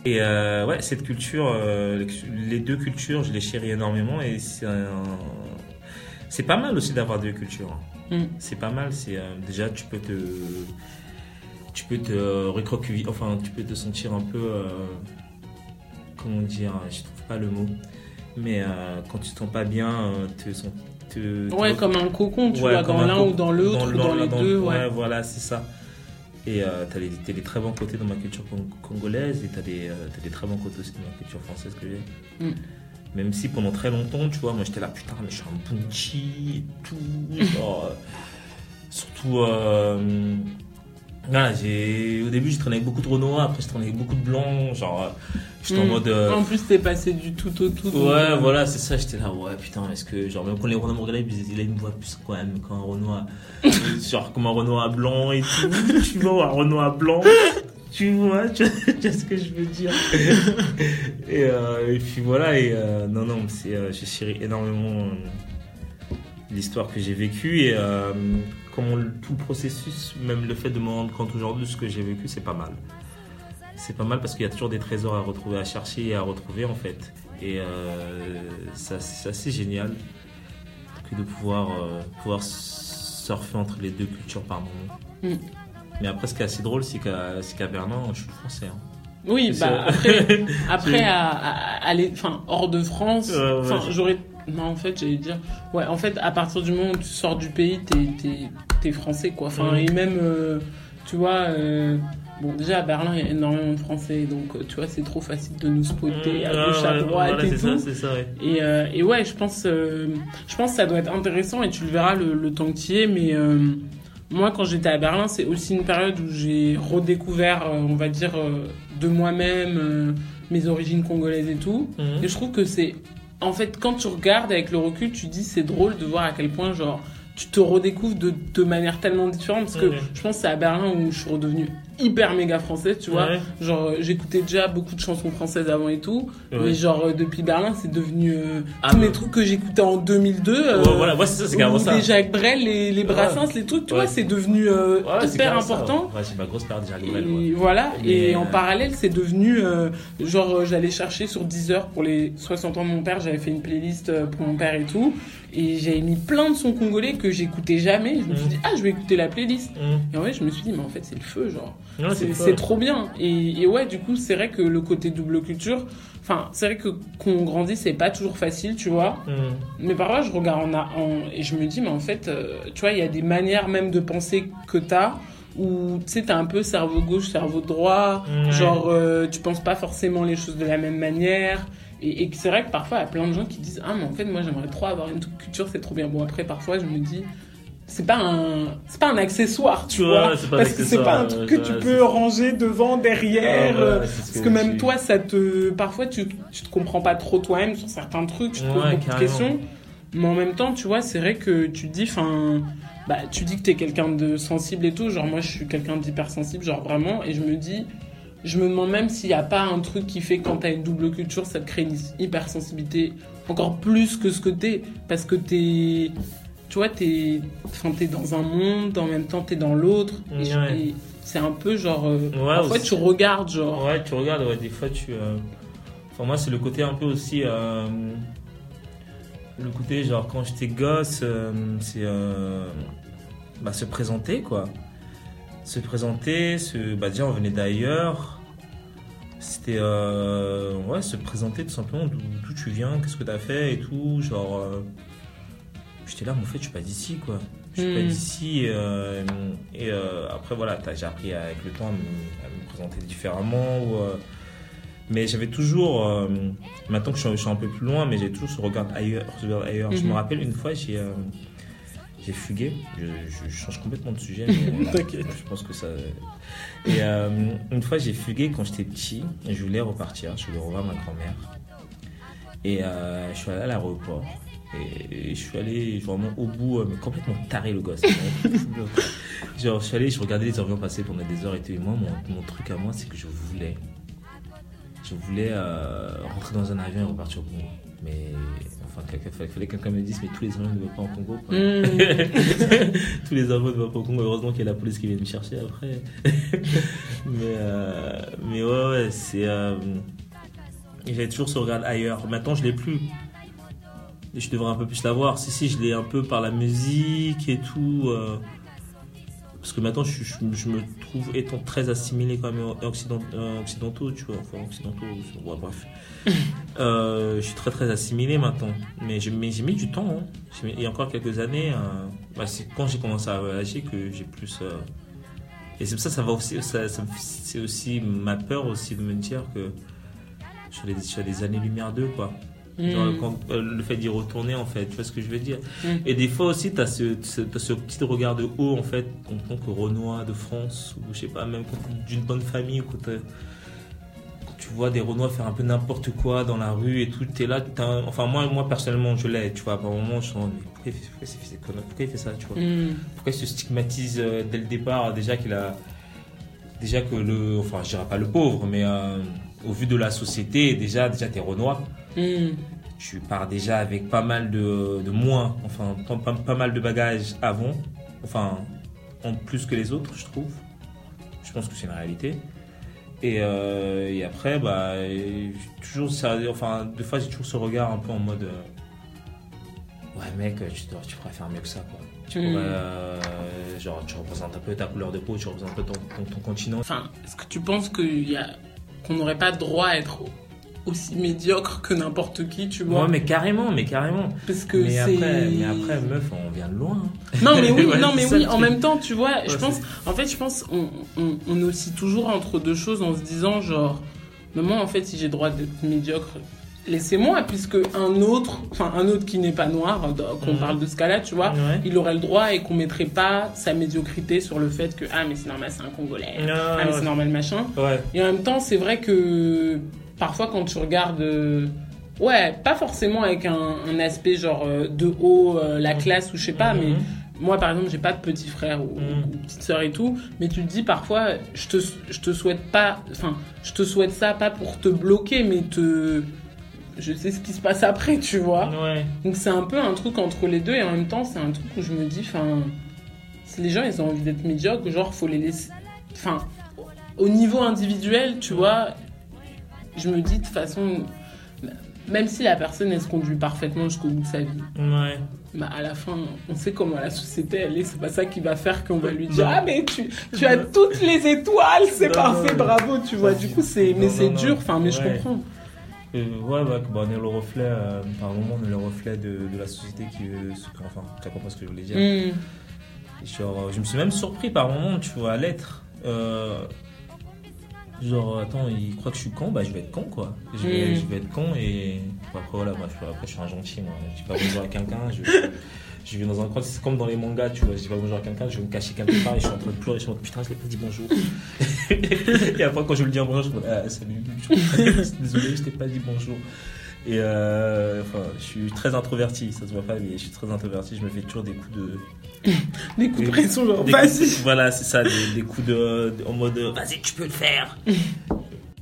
Et euh, ouais, cette culture, euh, les- deux cultures, je les chéris énormément et c'est un- c'est pas mal aussi d'avoir deux cultures. Mm. C'est pas mal. C'est euh, déjà tu peux te tu peux te recroqueviller, enfin tu peux te sentir un peu euh, comment dire, je trouve pas le mot, mais euh, quand tu te sens pas bien, te sens te, Ouais, te- comme un cocon, tu Ouais, vois, dans un l'un ou dans l'autre, ou dans, les dans- deux, ouais. ouais. voilà, c'est ça. Et euh, t'as des, très bons côtés dans ma culture cong- congolaise et t'as des, euh, des très bons côtés aussi dans ma culture française que j'ai. Mm. Même si pendant très longtemps, tu vois, moi j'étais là, putain, mais je suis un bunchi et tout. genre, euh, surtout, euh, voilà, j'ai, au début, je traînais avec beaucoup de Renoir, après, je traînais avec beaucoup de blancs. Genre, j'étais en Mm. mode. euh, En plus, t'es passé du tout au tout. Ouais, euh, voilà, c'est ça. J'étais là, ouais, putain, est-ce que, genre, même quand les Renois me regardaient, ils disaient, il a une voix plus quand même, quand un Renoir, <laughs> genre, comme un Renoir blanc et tout, <laughs> tu vois, un Renoir blanc, tu vois, tu vois, <laughs> tu vois ce que je veux dire. et, euh, et puis voilà, et euh, non, non, c'est, euh, j'ai chéri énormément euh, l'histoire que j'ai vécue et euh, comment tout le processus, même le fait de me rendre compte aujourd'hui de ce que j'ai vécu, c'est pas mal. C'est pas mal parce qu'il y a toujours des trésors à retrouver, à chercher et à retrouver en fait. Et euh, ça, c'est assez génial que de pouvoir, euh, pouvoir surfer entre les deux cultures par moment. Mm. Mais après, ce qui est assez drôle, c'est qu'à qu'à Berlin, je suis français. hein. Oui, bah après, <laughs> après à, à- aller, enfin, hors de France, ouais, j'aurais, non, en fait, j'allais dire, ouais, en fait, à partir du moment où tu sors du pays, t'es, t'es français, quoi. Enfin, Mhm. et même, euh, tu vois, bon, déjà à Berlin, il y a énormément de Français, donc, euh, tu vois, c'est trop facile de nous spotter à Ouais, gauche, à droite voilà, et ça, tout. c'est ça, ouais. Et, euh, et ouais, je pense, euh, je pense que ça doit être intéressant et tu le verras le, le temps que tu y es. Mais euh, moi, quand j'étais à Berlin, c'est aussi une période où j'ai redécouvert, on va dire, de moi-même mes origines congolaises et tout. Mhm. Et je trouve que c'est, en fait, quand tu regardes avec le recul, tu dis c'est drôle de voir à quel point, genre, tu te redécouvres de, de manière tellement différente. Parce que Ouais. je pense que c'est à Berlin où je suis redevenu hyper méga française, tu vois. Ouais. Genre, euh, j'écoutais déjà beaucoup de chansons françaises avant et tout. Ouais. Mais genre, euh, depuis Berlin, c'est devenu euh, Ah, tous les trucs que j'écoutais en 2002. euh, Ouais, voilà, ouais, c'est ça, c'est carrément ça. les Jacques Brel, les, les Brassens, les trucs, tu vois, c'est devenu euh, hyper ça, important. Ouais, j'ai ma grosse Jacques Brel, Et voilà, Mais, et en parallèle, c'est devenu genre j'allais chercher sur Deezer pour les 60 ans de mon père, j'avais fait une playlist pour mon père et tout, et j'avais mis plein de sons congolais que j'écoutais jamais. Je me suis Mhm. dit ah je vais écouter la playlist. Mhm. Et en vrai, je me suis dit mais en fait c'est le feu genre. Ouais, C'est trop bien. Et, et ouais, du coup, c'est vrai que le côté double culture, enfin, c'est vrai que qu'on grandit, c'est pas toujours facile, tu vois. Mhm. Mais parfois, je regarde en, a- en- et je me dis, mais en fait, euh, tu vois, il y a des manières même de penser que t'as où tu sais, t'as un peu cerveau gauche, cerveau droit. Genre, euh, tu penses pas forcément les choses de la même manière. Et, c'est vrai que parfois, il y a plein de gens qui disent, ah, mais en fait, moi, j'aimerais trop avoir une culture, c'est trop bien. Bon, après, parfois, je me dis, c'est pas un c'est pas un accessoire tu vois. pas parce que c'est pas un truc que ouais, tu peux ranger devant derrière Ah, ouais, euh, parce que même toi ça te parfois tu, tu te comprends pas trop toi-même sur certains trucs tu te poses Ouais, beaucoup de questions. Mais en même temps tu vois c'est vrai que tu te dis enfin bah tu dis que t'es quelqu'un de sensible et tout. Genre moi je suis quelqu'un d'hypersensible genre vraiment. Et je me dis je me demande même s'il n'y a pas un truc qui fait que quand t'as une double culture ça te crée une hypersensibilité encore plus que ce que t'es parce que t'es tu vois t'es t'es dans un monde en même temps t'es dans l'autre et je- Ouais. et c'est un peu genre euh, Ouais, parfois aussi. tu regardes genre Ouais, tu regardes, ouais, des fois tu. euh, Enfin, moi, c'est le côté un peu aussi. euh, Le côté, genre, quand j'étais gosse, euh, c'est. Bah, se présenter, quoi. Se présenter, se... bah, déjà, on venait d'ailleurs. C'était. euh, Ouais, se présenter tout simplement d'où tu viens, qu'est-ce que t'as fait et tout. Genre. euh, J'étais là, mais en fait, je suis pas d'ici, quoi. Je suis pas Hmm. d'ici. euh, et après, voilà, j'ai appris avec le temps à me, à me présenter différemment. Ou, mais j'avais toujours, maintenant que je suis, je suis un peu plus loin, mais j'ai toujours ce regard ailleurs. ce regard ailleurs. Je me rappelle une fois, j'ai j'ai fugué. Je, je change complètement de sujet, <laughs> mais euh, T'inquiète. je pense que ça. Et euh, une fois, j'ai fugué quand j'étais petit. et Je voulais repartir. Je voulais revoir ma grand-mère. Et euh, je suis allé à l'aéroport. Et, et je suis allé vraiment au bout, euh, mais complètement taré le gosse. <laughs> Genre, je suis allé, je regardais les avions passer pendant des heures et tout. Et moi, mon, mon truc à moi, c'est que je voulais. je voulais euh, rentrer dans un avion et repartir au Congo. Mais enfin, il fallait que quelqu'un me dise, mais tous les avions ne vont pas au Congo. quoi. Hmm. <laughs> tous les avions ne vont pas au Congo. Heureusement qu'il y a la police qui vient me chercher après. <laughs> mais, euh, mais ouais, ouais, c'est. euh, J'avais toujours ce regard ailleurs. Maintenant, je l'ai plus. Je devrais un peu plus l'avoir. Si, si, je l'ai un peu par la musique et tout. euh, parce que maintenant, je, je- je me trouve étant très assimilé quand même aux occident- euh, occidentaux, tu vois. Enfin, occidentaux, ouais, bref. <laughs> Euh, je suis très très assimilé maintenant. Mais j'ai mis du temps. hein. Mis- il y a encore quelques années, euh, bah, c'est quand j'ai commencé à voyager que j'ai plus. Et c'est pour ça ça va aussi. ça- ça me- c'est aussi ma peur aussi de me dire que je suis à des, des années-lumière d'eux, quoi. Genre, quand- euh, le fait d'y retourner, en fait, tu vois ce que je veux dire. Mm. Et des fois aussi, tu as ce, ce, petit regard de haut, en fait, en tant que Renoir de France, ou je sais pas, même d'une bonne famille, ou quand, tu vois des Renois faire un peu n'importe quoi dans la rue et tout, t'es là, un- enfin, moi, moi, personnellement, je l'ai, tu vois, par moment, je suis en pourquoi il fait, pourquoi Pourquoi il fait ça, tu vois? Hmm. pourquoi il se stigmatise euh, dès le départ déjà qu'il a déjà que le enfin je dirais pas le pauvre mais euh, au vu de la société déjà déjà t'es renois Hmm. tu pars déjà avec pas mal de, de moins enfin pas, pas- pas mal de bagages avant enfin en plus que les autres je trouve je pense que c'est une réalité et, euh, et après bah toujours ça enfin deux fois j'ai toujours ce regard un peu en mode euh, ouais mec tu, tu pourrais faire mieux que ça quoi tu Mm. pourrais euh, genre tu représentes un peu ta couleur de peau tu représentes un peu ton, ton, ton continent Enfin, est-ce que tu penses qu'il y a... qu'on n'aurait pas droit à être aussi médiocre que n'importe qui, tu vois ouais mais carrément mais carrément Parce que mais c'est... après mais après meuf on vient de loin hein. Non mais <laughs> oui, Ouais, non mais oui. En même temps, tu vois, je pense, en fait, je pense, on, on, on oscille toujours entre deux choses en se disant genre, mais moi en fait, si j'ai le droit d'être médiocre, laissez-moi, puisque un autre, enfin un autre qui n'est pas noir, euh, qu'on Mhm. parle de ce cas-là, tu vois, Ouais. il aurait le droit et qu'on mettrait pas sa médiocrité sur le fait que ah mais c'est normal, c'est un Congolais, ah mais c'est normal machin. ouais Et en même temps, c'est vrai que parfois quand tu regardes, euh, ouais, pas forcément avec un, un aspect genre euh, de haut, euh, la classe ou je sais pas, mais Mhm. moi par exemple, j'ai pas de petit frère ou, ou petite sœur et tout, mais tu te dis parfois, je te, je te souhaite pas, enfin, je te souhaite ça pas pour te bloquer, mais te. Je sais ce qui se passe après, tu vois. ouais Donc c'est un peu un truc entre les deux et en même temps, c'est un truc où je me dis, enfin, si les gens ils ont envie d'être médiocres, genre faut les laisser. Enfin, au niveau individuel, tu vois, je me dis de toute façon, même si la personne elle se conduit parfaitement jusqu'au bout de sa vie, ouais bah à la fin, on sait comment la société elle est, c'est pas ça qui va faire qu'on va lui dire Non. ah mais tu, tu as toutes les étoiles, c'est parfait, non, bravo, tu vois. Du coup c'est, mais c'est dur, enfin mais je comprends. Euh, ouais, bah, bah, on est le reflet, euh, par moment, on est le reflet de, de la société qui que- Enfin, tu comprends ce que je voulais dire. Hmm. Genre, euh, je me suis même surpris par moment, tu vois, à l'être. Euh, genre, attends, il croit que je suis con, bah je vais être con, quoi. Je vais, Mm. je vais être con et. Après, voilà, moi, je, après, je suis un gentil, moi. Je dis pas bonjour à quelqu'un, je, je vais dans un coin, c'est comme dans les mangas, tu vois. Je dis pas bonjour à quelqu'un, je vais me cacher quelque part et je suis en train de pleurer, je suis en mode putain, je l'ai pas dit bonjour. <laughs> et après, quand je lui dis un bonjour, je me dis, ah, salut, je- désolé, je t'ai pas dit bonjour. Et euh, enfin, je suis très introverti, ça se voit pas, mais je suis très introverti. Je me fais toujours des coups de. <laughs> Des coups de pression, genre vas-y. Voilà, c'est ça, des, des coups de, de- en mode vas-y, tu peux le faire. <laughs> je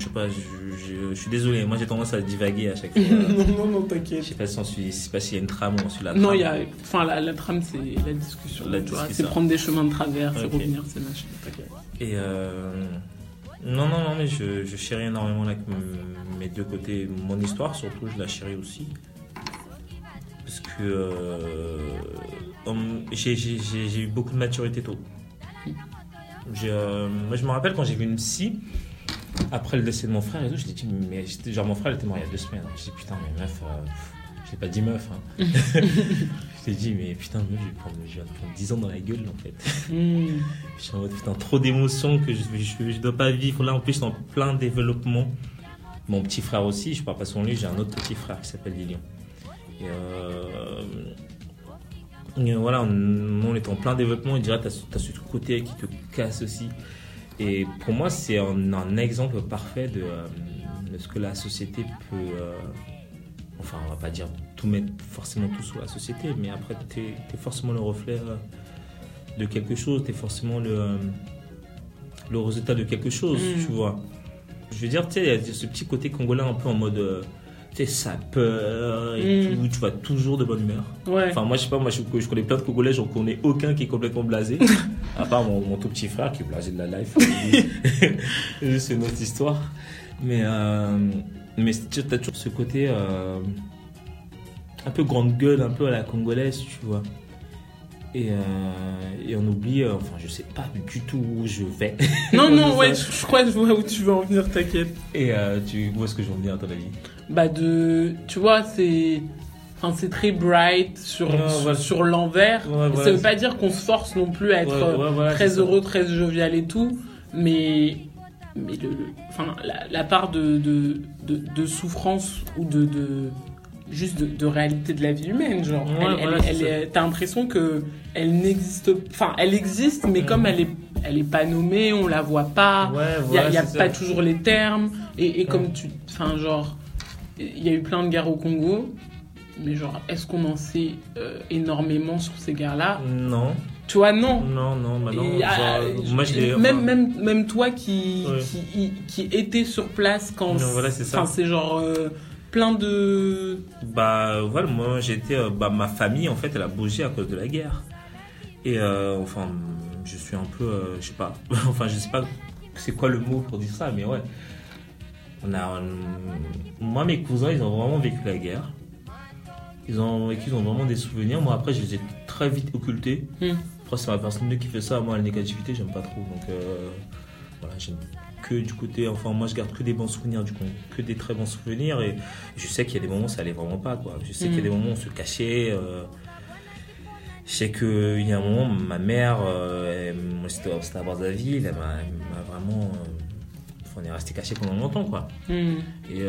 sais pas, je, je- je suis désolé, moi j'ai tendance à divaguer à chaque fois. <laughs> non, non, non, je t'inquiète. sais pas si on suit, je sais pas s'il y a une trame ou on suit la Non, trame. il y a. Enfin, la, la trame, c'est la discussion. La. C'est prendre des chemins de travers, c'est Ok. revenir, c'est machin. T'inquiète. Et euh, non, non, non, mais je, chéris énormément mes deux côtés. Mon histoire, surtout, je la chéris aussi. Parce que euh, j'ai eu beaucoup de maturité tôt. Euh, moi, je me rappelle quand j'ai vu une psy, après le décès de mon frère et tout, je dit, mais genre mon frère était mort il y a deux semaines. Je dit, putain, mais meuf, euh, t'ai pas dit meuf. Hein. <laughs> je t'ai dit, mais putain, meuf, je vais prendre, je vais prendre 10 ans dans la gueule en fait. Hmm. Je suis en mode putain, trop d'émotions que je, je, je dois pas vivre. Là, en plus, je suis en plein développement. Mon petit frère aussi, je parle pas son lui, j'ai un autre petit frère qui s'appelle Lilian. Et euh, et voilà, on, on est en plein développement. Et déjà, tu as, ce côté qui te casse aussi. Et pour moi, c'est un, un exemple parfait de, euh, de ce que la société peut. euh, enfin, on va pas dire tout mettre forcément tout sur la société, mais après, tu es, forcément le reflet euh, de quelque chose, tu es forcément le, euh, le résultat de quelque chose, Mm. tu vois. je veux dire, tu sais, il y a ce petit côté congolais un peu en mode. euh, Tu sais, sapeur et Mm. tout, tu vas toujours de bonne humeur. Ouais. Enfin, moi, je sais pas, moi, je, je connais plein de Congolais, j'en connais aucun qui est complètement blasé. <laughs> à part mon, mon tout petit frère qui est blasé de la life. <laughs> <laughs> C'est une autre histoire. Mais, euh, mais tu as toujours ce côté euh, un peu grande gueule, un peu à la congolaise, tu vois. Et, euh, et on oublie, euh, enfin, je sais pas du tout où je vais. <laughs> non, non, ouais, je, je crois que je vois où tu veux en venir, t'inquiète. Et tu, où est-ce que je vais en venir, à ton avis? Bah, de. Tu vois, c'est. Enfin, c'est très bright sur, Ouais, sur, l'envers. Ouais, ça veut pas dire qu'on se force non plus à être très heureux, très jovial et tout, mais, mais le, le- enfin, la, la part de, de, de, de souffrance ou de, de juste de, de réalité de la vie humaine, genre, Ouais, elle, t'as l'impression que elle n'existe, enfin, elle existe, mais Mhm. comme elle est, elle est pas nommée, on la voit pas, Ouais, il y a, y a pas toujours les termes, et, et comme tu, enfin, genre, il y a eu plein de guerres au Congo. Mais genre, est-ce qu'on en sait euh, énormément sur ces guerres-là? Non, Tu vois, non. non, non, bah non. Et, genre, ah, moi, je l'ai. même, enfin, même, même toi qui, Ouais. qui, qui était sur place quand. Non, voilà, c'est ça. Enfin, c'est genre euh, plein de. Bah voilà, moi j'étais, euh, bah ma famille en fait elle a bougé à cause de la guerre. Et euh, enfin, je suis un peu, je sais pas, <laughs> enfin je sais pas c'est quoi le mot pour dire ça, mais ouais. On a, moi mes cousins ils ont vraiment vécu la guerre. Ils ont ils ont vraiment des souvenirs. Moi après je les ai très vite occultés. Après c'est ma personne qui fait ça. Moi la négativité j'aime pas trop. Donc euh, voilà, j'aime que du côté, enfin moi je garde que des bons souvenirs du coup, que des très bons souvenirs et je sais qu'il y a des moments où ça allait vraiment pas quoi. Je sais qu'il y a des Mhm. moments où on se cachait. euh, je sais qu'il y a un moment, ma mère, euh, c'était à Brazzaville, elle m'a elle m'a vraiment. euh, on est resté caché pendant longtemps quoi. Hmm. Et,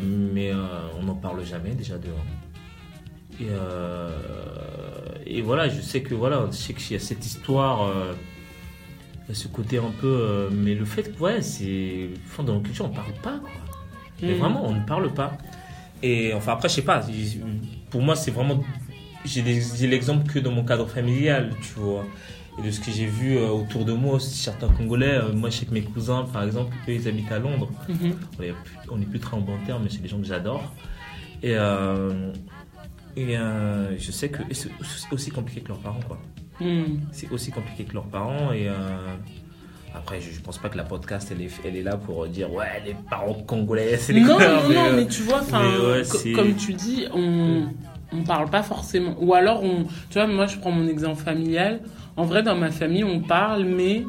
mais on n'en parle jamais déjà de. Et, euh, et voilà, je sais que voilà, je sais qu'il y a cette histoire, euh, il y a ce côté un peu, euh, mais le fait que ouais, c'est, enfin, dans la culture on parle pas quoi. Mais Hmm. vraiment, on ne parle pas. Et enfin, après, je sais pas. Pour moi, c'est vraiment. J'ai l'exemple que dans mon cadre familial, tu vois. Et de ce que j'ai vu euh, autour de moi, aussi, certains Congolais. moi, je sais que mes cousins, par exemple, eux, ils habitent à Londres. Mhm. On est, plus- très en bon terme, mais c'est des gens que j'adore. Et, et euh, je sais que c'est aussi compliqué que leurs parents, quoi. Hmm. C'est aussi compliqué que leurs parents. Et euh, après, je, je pense pas que la podcast, elle est, elle est là pour dire ouais, les parents congolais, c'est les Non, non, mais, non, euh, mais tu vois, mais ouais, comme tu dis, on on parle pas forcément. Ou alors, on, tu vois, moi, je prends mon exemple familial. En vrai, dans ma famille, on parle, mais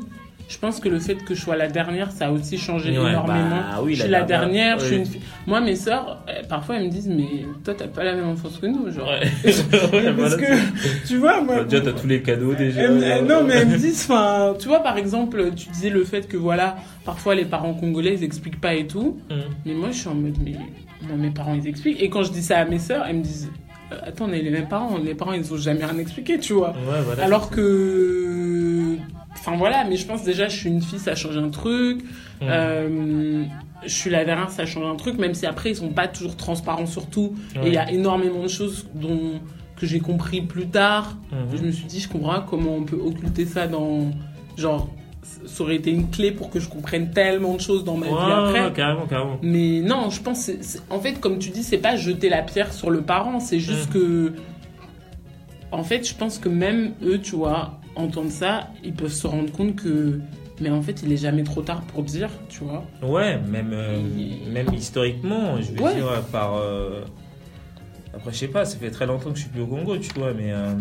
je pense que le fait que je sois la dernière, ça a aussi changé Ouais, énormément. bah oui, je suis la dernière, dernière, je suis une fille. Moi, mes sœurs, euh, parfois, elles me disent, mais toi, t'as pas la même enfance que nous, genre. Ouais. <laughs> <laughs> Ouais, Parce voilà, que, tu vois, moi. Bah, déjà, t'as tous les cadeaux déjà. Non, mais elles me <laughs> disent, enfin, tu vois, par exemple, tu disais le fait que voilà, parfois les parents congolais, ils expliquent pas et tout. Hum. Mais moi, je suis en mode, mais moi, mes parents, ils expliquent. Et quand je dis ça à mes sœurs, elles me disent, Euh, attends, on est les mêmes parents. Les parents, ils ont jamais rien expliqué, tu vois. Ouais, voilà. Alors que. Enfin voilà, mais je pense déjà, je suis une fille, ça change un truc. Hum. Euh, je suis la dernière, ça change un truc, même si après, ils sont pas toujours transparents sur tout. Et il y a énormément de choses dont, que j'ai compris plus tard. Mhm. Je me suis dit, je comprends comment on peut occulter ça dans. Genre, ça aurait été une clé pour que je comprenne tellement de choses dans ma vie après. carrément, carrément. Mais non, je pense, en fait, comme tu dis, c'est pas jeter la pierre sur le parent, c'est juste Mm. que, en fait, je pense que même eux, tu vois, entendent ça, ils peuvent se rendre compte que, mais en fait, il est jamais trop tard pour dire, tu vois. Ouais, même, euh, Et- même historiquement, je veux Ouais. dire, par. euh, Après, je sais pas, ça fait très longtemps que je suis plus au Congo, tu vois, mais. euh,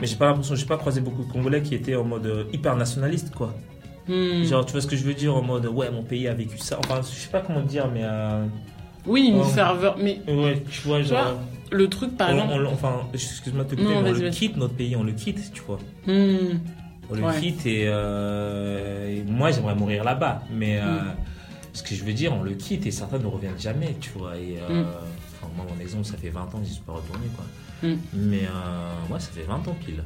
Mais j'ai pas l'impression, j'ai pas croisé beaucoup de Congolais qui étaient en mode hyper nationaliste, quoi. Hmm. Genre, tu vois ce que je veux dire, en mode ouais, mon pays a vécu ça. Enfin, je sais pas comment dire, mais. Oui, une ferveur, mais Ouais, tu vois, genre. vois, le truc, par on- exemple. on- enfin, excuse-moi de te couper, mais on le quitte, notre pays, on le quitte, tu vois. Hmm. On le Ouais. quitte et, euh, et moi j'aimerais mourir là-bas. Mais euh, Mm. ce que je veux dire, on le quitte et certains ne reviennent jamais, tu vois. Et, euh, Mm. enfin, moi, mon exemple, ça fait 20 ans que j'y suis pas retourné, quoi. Mais ouais, ça fait 20 ans pile.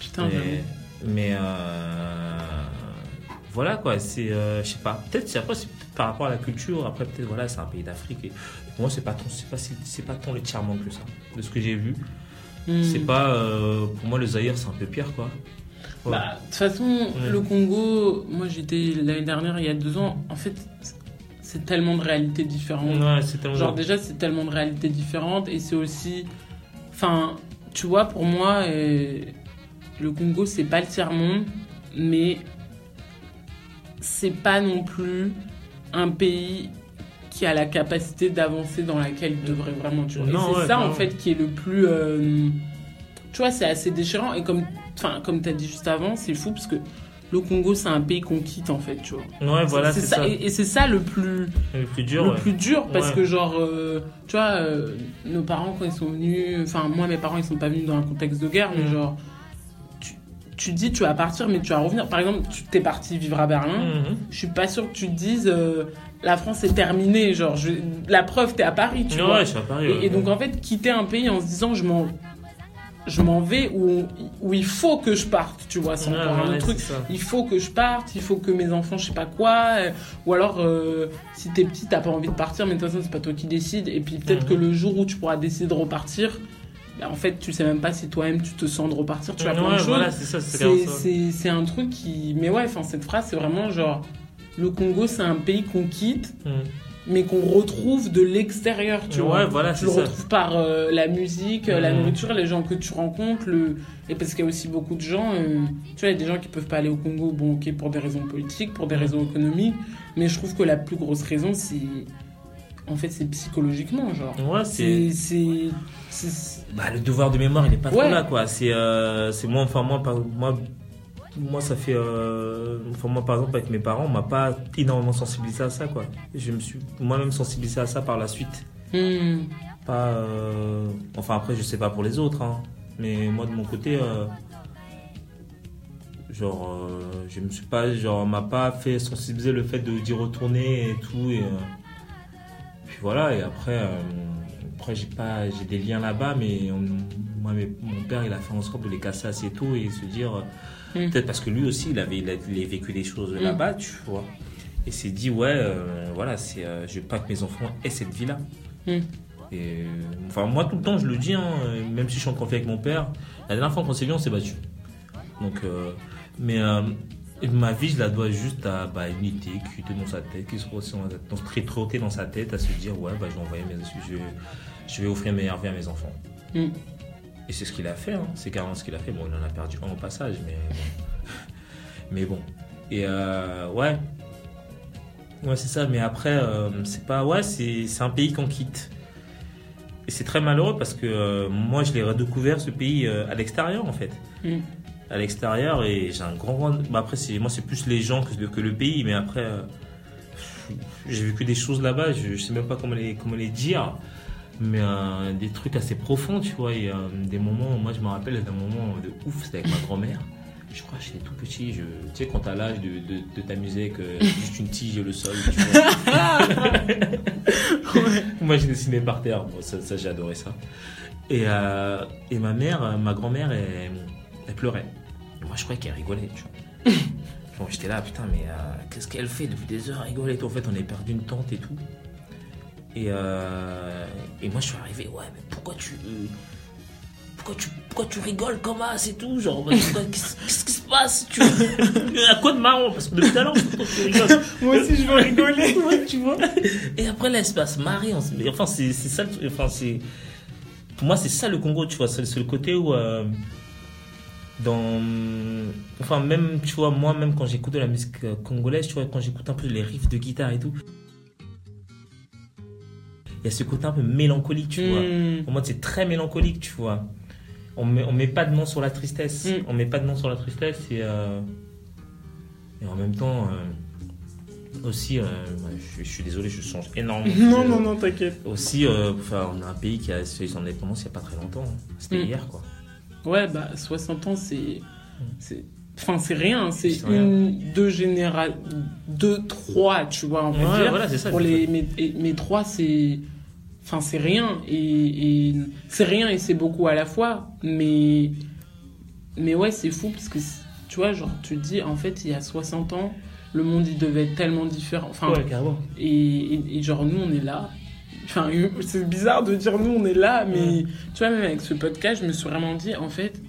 Putain, mais j'avoue. mais, voilà, quoi. C'est, euh, je sais pas. Peut-être, c'est- après, c'est par rapport à la culture. Après, peut-être, voilà, c'est un pays d'Afrique. Et, et pour moi, c'est pas tant, c'est pas, c'est pas tant les charmant que ça, de ce que j'ai vu. Hmm. C'est pas, euh, pour moi, le Zaïre, c'est un peu pire, quoi. Ouais. Bah, de toute façon, le Congo, moi j'étais l'année dernière, il y a deux ans, en fait, c'est tellement de réalités différentes. Ouais, c'est tellement. Genre déjà c'est tellement de réalités différentes et c'est aussi, enfin tu vois pour moi euh, le Congo c'est pas le tiers monde mais c'est pas non plus un pays qui a la capacité d'avancer dans laquelle il devrait vraiment tu vois. Et c'est ouais, ça en fait qui est le plus, euh, tu vois c'est assez déchirant et comme, enfin comme t'as dit juste avant c'est fou parce que le Congo c'est un pays qu'on quitte en fait tu vois. Ouais, voilà, c'est ça. Et, et c'est ça le plus Le plus dur, le ouais. plus dur parce Ouais. que genre euh, tu vois euh, nos parents quand ils sont venus enfin moi mes parents ils sont pas venus dans un contexte de guerre mais Mhm. genre tu, dis tu vas partir mais tu vas revenir par exemple tu t'es parti vivre à Berlin Mhm. je suis pas sûre que tu te dises euh, la France est terminée genre je- la preuve t'es à Paris tu Ouais, vois je suis à Paris. et, ouais. et donc en fait quitter un pays en se disant je m'en je m'en vais où, où il faut que je parte tu vois c'est encore un truc il faut que je parte, il faut que mes enfants, je sais pas quoi, euh, ou alors euh, si t'es petit, t'as pas envie de partir, mais de toute façon c'est pas toi qui décides, et puis peut-être Mhm. que le jour où tu pourras décider de repartir, en fait tu sais même pas si toi-même tu te sens de repartir, tu de Ouais, choses. voilà, c'est un truc qui, mais ouais, enfin cette phrase c'est vraiment genre le Congo c'est un pays qu'on quitte, Mhm. mais qu'on retrouve de l'extérieur, tu Ouais, vois. voilà, tu le ça. retrouves par euh, la musique, euh, la Mhm. nourriture, les gens que tu rencontres, le... et parce qu'il y a aussi beaucoup de gens, euh, tu vois, il y a des gens qui peuvent pas aller au Congo, bon, ok, pour des raisons politiques, pour des raisons économiques, mais je trouve que la plus grosse raison, c'est. En fait, c'est psychologiquement, genre. Ouais, c'est. Bah, le devoir de mémoire, il est pas Ouais. trop là, quoi. C'est euh, c'est moi, enfin, moi, par- moi, moi, ça fait. euh, Enfin, moi, par exemple, avec mes parents, on m'a pas énormément sensibilisé à ça, quoi. Je me suis moi-même sensibilisé à ça par la suite. Hmm. Pas. euh, Enfin, après, je sais pas pour les autres, hein. Mais moi, de mon côté. euh, Genre, euh, je me suis pas, genre, m'a pas fait sensibiliser le fait de d'y retourner et tout. Et, euh, puis voilà, et après, euh, après j'ai pas, j'ai des liens là-bas, mais on- moi, mon père, il a fait en sorte de les casser assez tôt et se dire, euh, Mm. peut-être parce que lui aussi, il avait, il vécu des choses Mm. là-bas, tu vois. Et s'est dit, ouais, euh, voilà, c'est, euh, je veux pas que mes enfants aient cette vie-là. Mm. Et, enfin, moi, tout le temps, je le dis, hein, même si je suis en conflit avec mon père, la dernière fois qu'on s'est vu, on s'est battu. Donc, euh, mais euh, ma vie, je la dois juste à bah, une idée qui était dans sa tête, qui se trotte dans, sa tête, à se dire, ouais, bah, je vais envoyer mes, je, je vais offrir une meilleure vie à mes enfants. Mm. Et c'est ce qu'il a fait, hein. c'est carrément ce qu'il a fait. Bon, il en a perdu un au passage, mais bon. <laughs> mais bon. Et euh, ouais. Ouais, c'est ça, mais après, euh, c'est pas. Ouais, c'est c'est un pays qu'on quitte. Et c'est très malheureux parce que euh, moi, je l'ai redécouvert ce pays à l'extérieur, en fait. Mm. À l'extérieur, et j'ai un grand. grand- bah, après, c'est moi, c'est plus les gens que, le- que le pays, mais après. euh, j'ai vécu des choses là-bas, je, je sais même pas comment les, comment les dire mais euh, des trucs assez profonds, tu vois. Et, euh, des moments, moi je me rappelle d'un moment de ouf, c'était avec ma grand-mère. Je crois que j'étais tout petit, je, tu sais, quand t'as l'âge de, de, de t'amuser avec <laughs> juste une tige et le sol, tu vois. <laughs> <laughs> Moi je dessinais par terre, bon, ça, ça, j'ai adoré ça. Et, et ma mère, ma grand-mère, elle, elle pleurait. Moi je croyais qu'elle rigolait, tu vois. <laughs> Bon, j'étais là, putain, mais euh, qu'est-ce qu'elle fait depuis des heures à rigoler et tout. En fait, on a perdu une tante et tout. Et, euh, et moi, je suis arrivé, ouais, mais pourquoi tu. pourquoi tu, pourquoi tu rigoles comme ça et tout Genre, qu'est-ce qui se passe tu vois? <laughs> À quoi de marrant? Parce que depuis tout à l'heure, tu rigoles. <laughs> Moi aussi, je veux rigoler. Ouais, tu vois Et après, là, elle se passe marrer. on se- Enfin, c'est ça. Enfin. Pour moi, c'est ça le Congo, tu vois. C'est c'est le côté où. euh, dans. Enfin, même, tu vois, moi, même quand j'écoute de la musique euh, congolaise, tu vois, quand j'écoute un peu les riffs de guitare et tout, il y a ce côté un peu mélancolique, tu vois. Hmm. Pour moi, c'est très mélancolique, tu vois. On met, on met pas de nom sur la tristesse. Mm. On met pas de nom sur la tristesse et, euh, et en même temps euh, aussi, euh, je, je suis désolé, je change énormément. <laughs> Non, Je- non, non, t'inquiète. Aussi, enfin, on a un pays qui a fait son indépendance il y a pas très longtemps. hein. C'était Mm. hier, quoi. Ouais, bah 60 ans, c'est. c'est- Enfin, c'est rien, c'est C'est rien. une, deux générations, deux, trois, tu vois, on va Ouais, dire. voilà, c'est ça. Pour les, mes trois, c'est. Enfin, c'est rien. Et, et c'est rien et c'est beaucoup à la fois. Mais. Mais ouais, c'est fou parce que, tu vois, genre, tu te dis, en fait, il y a 60 ans, le monde, il devait être tellement différent. Enfin, Ouais, carrément. et, et- et genre, nous, on est là. Enfin, c'est bizarre de dire nous, on est là, mais tu vois, même avec ce podcast, je me suis vraiment dit, en fait,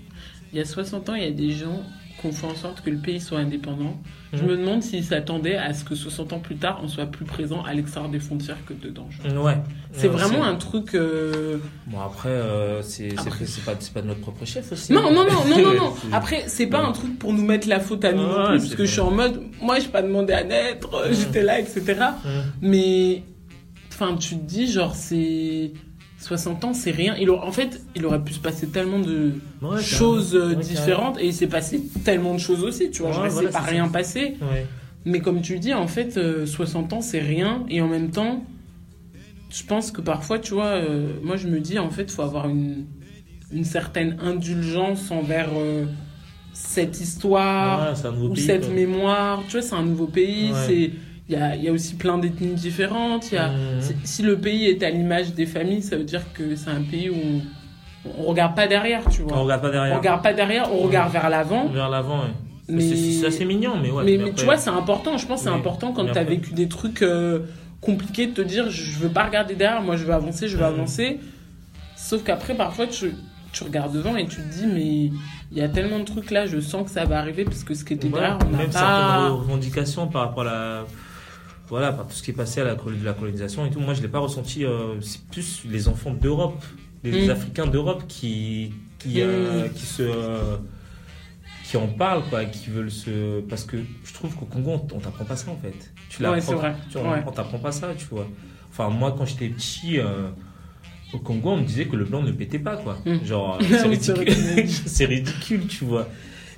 il y a 60 ans, il y a des gens qu'on fait en sorte que le pays soit indépendant, je Mhm. me demande s'ils s'attendaient à ce que 60 ans plus tard, on soit plus présent à l'extérieur des frontières que dedans. Ouais. C'est Ouais, vraiment un truc. euh, Bon, après, euh, c'est Après- pas, pas de notre propre chef aussi. Non, non, non, non, non, non. <laughs> Après, c'est pas Ouais. un truc pour nous mettre la faute à nous non plus, parce que je suis en mode, moi, j'ai pas demandé à naître, j'étais là, etc. Mais, enfin, tu te dis, genre, c'est 60 ans, c'est rien. Il en fait, il aurait pu se passer tellement de Ouais, choses euh. Ouais, différentes, et il s'est passé tellement de choses aussi, tu vois. Ouais, il voilà, pas rien ça. passé. Mais comme tu dis, en fait, euh, 60 ans, c'est rien. Et en même temps, je pense que parfois, tu vois, euh, moi, je me dis, en fait, il faut avoir une, une certaine indulgence envers euh, cette histoire ou pays, cette quoi. mémoire. Tu vois, c'est un nouveau pays. C'est Il y a, y a aussi plein d'ethnies différentes. Y a, c'est- Si le pays est à l'image des familles, ça veut dire que c'est un pays où on, on regarde pas derrière, tu vois. On regarde pas On derrière. regarde pas derrière, on regarde vers l'avant. Vers l'avant, ouais. Mais- C'est- assez mignon, mais ouais. mais, mais mais après- tu vois, c'est important. Je pense que c'est Oui. important quand tu as après- vécu des trucs euh, compliqués de te dire je veux pas regarder derrière, moi je veux avancer, je veux Mhm. avancer. Sauf qu'après, parfois, tu, tu regardes devant et tu te dis mais il y a tellement de trucs là, je sens que ça va arriver parce que ce qui était derrière, on n'a même pas. certaines revendications par rapport à la voilà par tout ce qui est passé à la, col- de la colonisation et tout moi je l'ai pas ressenti euh, c'est plus les enfants d'Europe les Mm. Africains d'Europe qui qui euh, Mm. qui se euh, qui en parlent quoi qui veulent se parce que je trouve qu'au Congo on, t'apprend pas ça en fait tu Ouais, l'apprends c'est vrai. tu on, Ouais. t'apprend pas ça tu vois enfin moi quand j'étais petit au Congo on me disait que le blanc ne pétait pas quoi Mm. genre <laughs> <laughs> c'est ridicule tu vois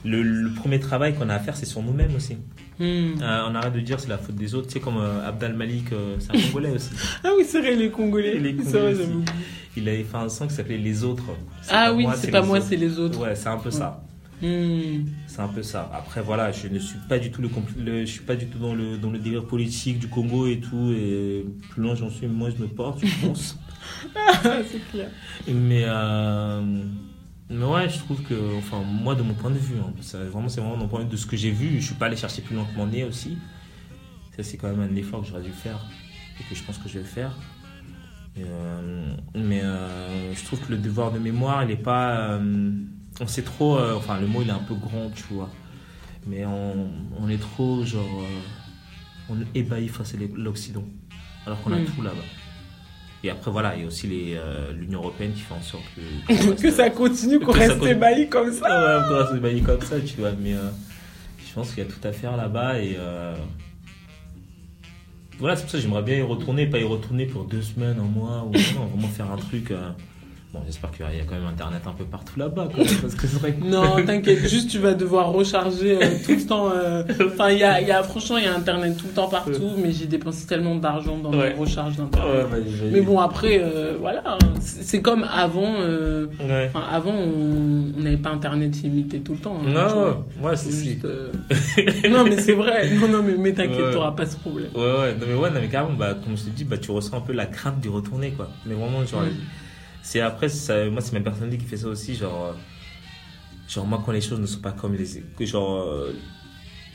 le, le premier travail qu'on a à faire c'est sur nous-mêmes aussi Hmm. euh, on arrête de dire c'est la faute des autres. Tu sais, comme euh, Abdal Malik, euh, c'est un Congolais aussi. <laughs> Ah oui, c'est vrai, Congolais. C'est vrai, Congolais j'avais aussi. oublié. Il avait fait un son qui s'appelait Les Autres. C'est Ah oui, c'est pas moi, c'est les autres. Ouais, c'est un peu ça. Hmm. C'est un peu ça. Après, voilà, je ne suis pas du tout le, je suis pas du tout dans le dans le délire politique du Congo et tout. Et plus loin j'en suis, moins je me porte, je pense. <laughs> c'est clair. mais euh, mais ouais, je trouve que, enfin, moi de mon point de vue, hein, ça, vraiment c'est vraiment mon point de vue de ce que j'ai vu. Je suis pas allé chercher plus loin que mon nez aussi. Ça c'est quand même un effort que j'aurais dû faire et que je pense que je vais faire. Et, euh, mais euh, je trouve que le devoir de mémoire, il est pas. euh, on sait trop. euh, enfin, le mot il est un peu grand, tu vois. Mais on, on est trop genre. on est ébahi face à l'Occident. Alors qu'on a Mm. tout là-bas. Et après, voilà, il y a aussi euh, l'Union Européenne qui fait en sorte que. <laughs> que ça continue, qu'on reste ébahi comme ça. Ouais, encore c'est ébahi comme ça, tu vois. Mais euh, je pense qu'il y a tout à faire là-bas et. euh, Voilà, c'est pour ça que j'aimerais bien y retourner, pas y retourner pour deux semaines, un mois, ou non, vraiment faire un truc. Euh, Bon, j'espère qu'il y a quand même internet un peu partout là-bas, <laughs> parce que c'est vrai que. Non, t'inquiète, juste tu vas devoir recharger euh, tout le temps. euh, Enfin, il y a, il y a, franchement, il y a Internet tout le temps partout, mais j'ai dépensé tellement d'argent dans Ouais. les recharges d'Internet. Ouais. Mais bon, après, euh, voilà, hein, c'est comme avant. euh, Ouais. Avant, on n'avait pas Internet illimité tout le temps. hein, Non, ouais, c'est juste, euh, non, mais c'est vrai. Non, non, mais, mais t'inquiète, t'auras pas ce problème. Ouais, ouais, non, mais ouais, non, mais carrément, bah, comme je te dis, bah, tu ressens un peu la crainte d'y retourner, quoi. Mais vraiment, genre, Mm. C'est après, ça, moi, c'est ma personnalité qui fait ça aussi, genre, euh, genre, moi, quand les choses ne sont pas comme les, genre, euh,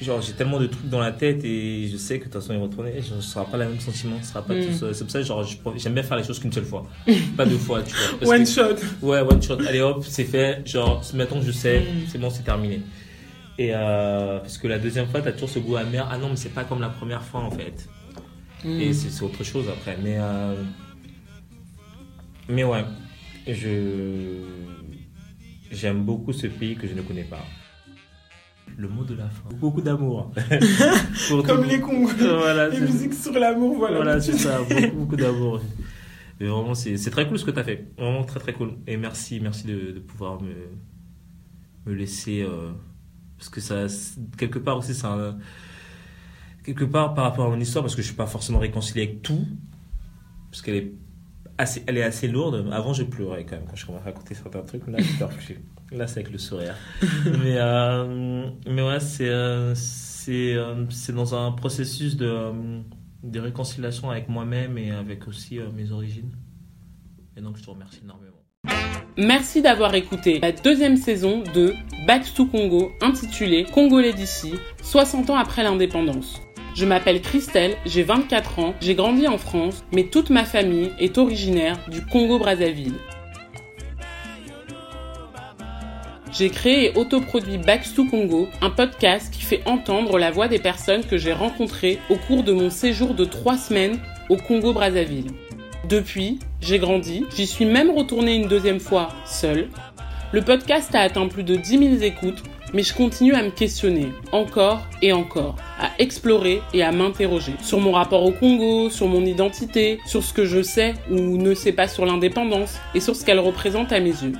genre, j'ai tellement de trucs dans la tête et je sais que de toute façon, y retourner, ce sera pas le même sentiment, ce sera pas Mm. tout. C'est pour ça, genre, j'aime bien faire les choses qu'une seule fois. pas deux fois, tu vois. Parce One que- shot. Ouais, one shot. Allez hop, c'est fait. Genre, que je sais, Mm. c'est bon, c'est terminé. Et euh, parce que la deuxième fois, t'as toujours ce goût amer. Ah non, mais c'est pas comme la première fois en fait. Mm. Et c'est c'est autre chose après. Mais, euh, mais ouais, je j'aime beaucoup ce pays que je ne connais pas. Le mot de la fin. Beaucoup d'amour. <laughs> Comme les Congolais. <laughs> Voilà, Les musiques sur l'amour, voilà. voilà, c'est ça, beaucoup, <laughs> beaucoup d'amour. Mais vraiment, c'est c'est très cool ce que tu as fait. Vraiment très, très cool. Et merci, merci de, de pouvoir me, me laisser. euh, parce que ça, quelque part aussi, c'est un. Quelque part par rapport à mon histoire, parce que je suis pas forcément réconcilié avec tout, parce qu'elle est assez, elle est assez lourde. Avant, je pleurais quand même quand je commençais à raconter certains trucs, mais là, je pleure plus. Là, c'est avec le sourire. <laughs> mais, euh, mais ouais, c'est euh, c'est euh, c'est dans un processus de, de réconciliation avec moi-même et avec aussi euh, mes origines. Et donc, je te remercie énormément. Merci d'avoir écouté la deuxième saison de Back to Congo intitulée Congolais d'ici, 60 ans après l'indépendance. Je m'appelle Christelle, j'ai 24 ans, j'ai grandi en France, mais toute ma famille est originaire du Congo-Brazzaville. j'ai créé et autoproduit Back to Congo, un podcast qui fait entendre la voix des personnes que j'ai rencontrées au cours de mon séjour de trois semaines au Congo-Brazzaville. Depuis, j'ai grandi, j'y suis même retournée une deuxième fois seule. Le podcast a atteint plus de 10 000 écoutes, mais je continue à me questionner, encore et encore, à explorer et à m'interroger sur mon rapport au Congo, sur mon identité, sur ce que je sais ou ne sais pas sur l'indépendance et sur ce qu'elle représente à mes yeux.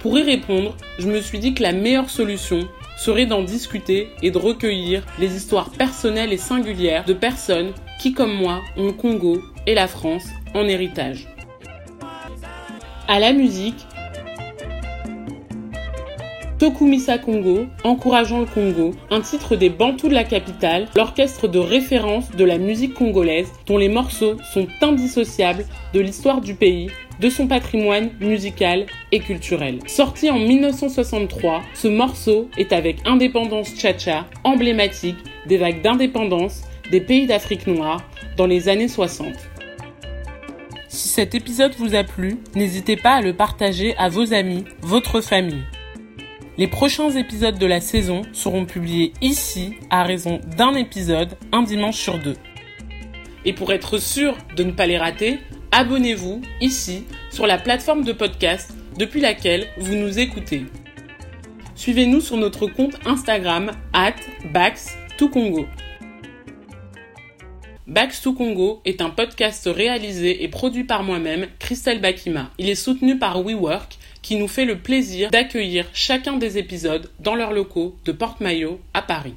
Pour y répondre, je me suis dit que la meilleure solution serait d'en discuter et de recueillir les histoires personnelles et singulières de personnes qui, comme moi, ont le Congo et la France en héritage. À la musique, Tokumisa Congo, Encourageant le Congo, un titre des Bantous de la capitale, l'orchestre de référence de la musique congolaise dont les morceaux sont indissociables de l'histoire du pays, de son patrimoine musical et culturel. Sorti en 1963, ce morceau est avec Indépendance Cha-Cha, emblématique des vagues d'indépendance des pays d'Afrique noire dans les années 60. Si cet épisode vous a plu, n'hésitez pas à le partager à vos amis, votre famille. Les prochains épisodes de la saison seront publiés ici à raison d'un épisode un dimanche sur deux. Et pour être sûr de ne pas les rater, abonnez-vous ici sur la plateforme de podcast depuis laquelle vous nous écoutez. Suivez-nous sur notre compte Instagram at Bax2Congo. Bax to Congo est un podcast réalisé et produit par moi-même, Christelle Bakima. Il est soutenu par WeWork qui nous fait le plaisir d'accueillir chacun des épisodes dans leurs locaux de Porte-Maillot à Paris.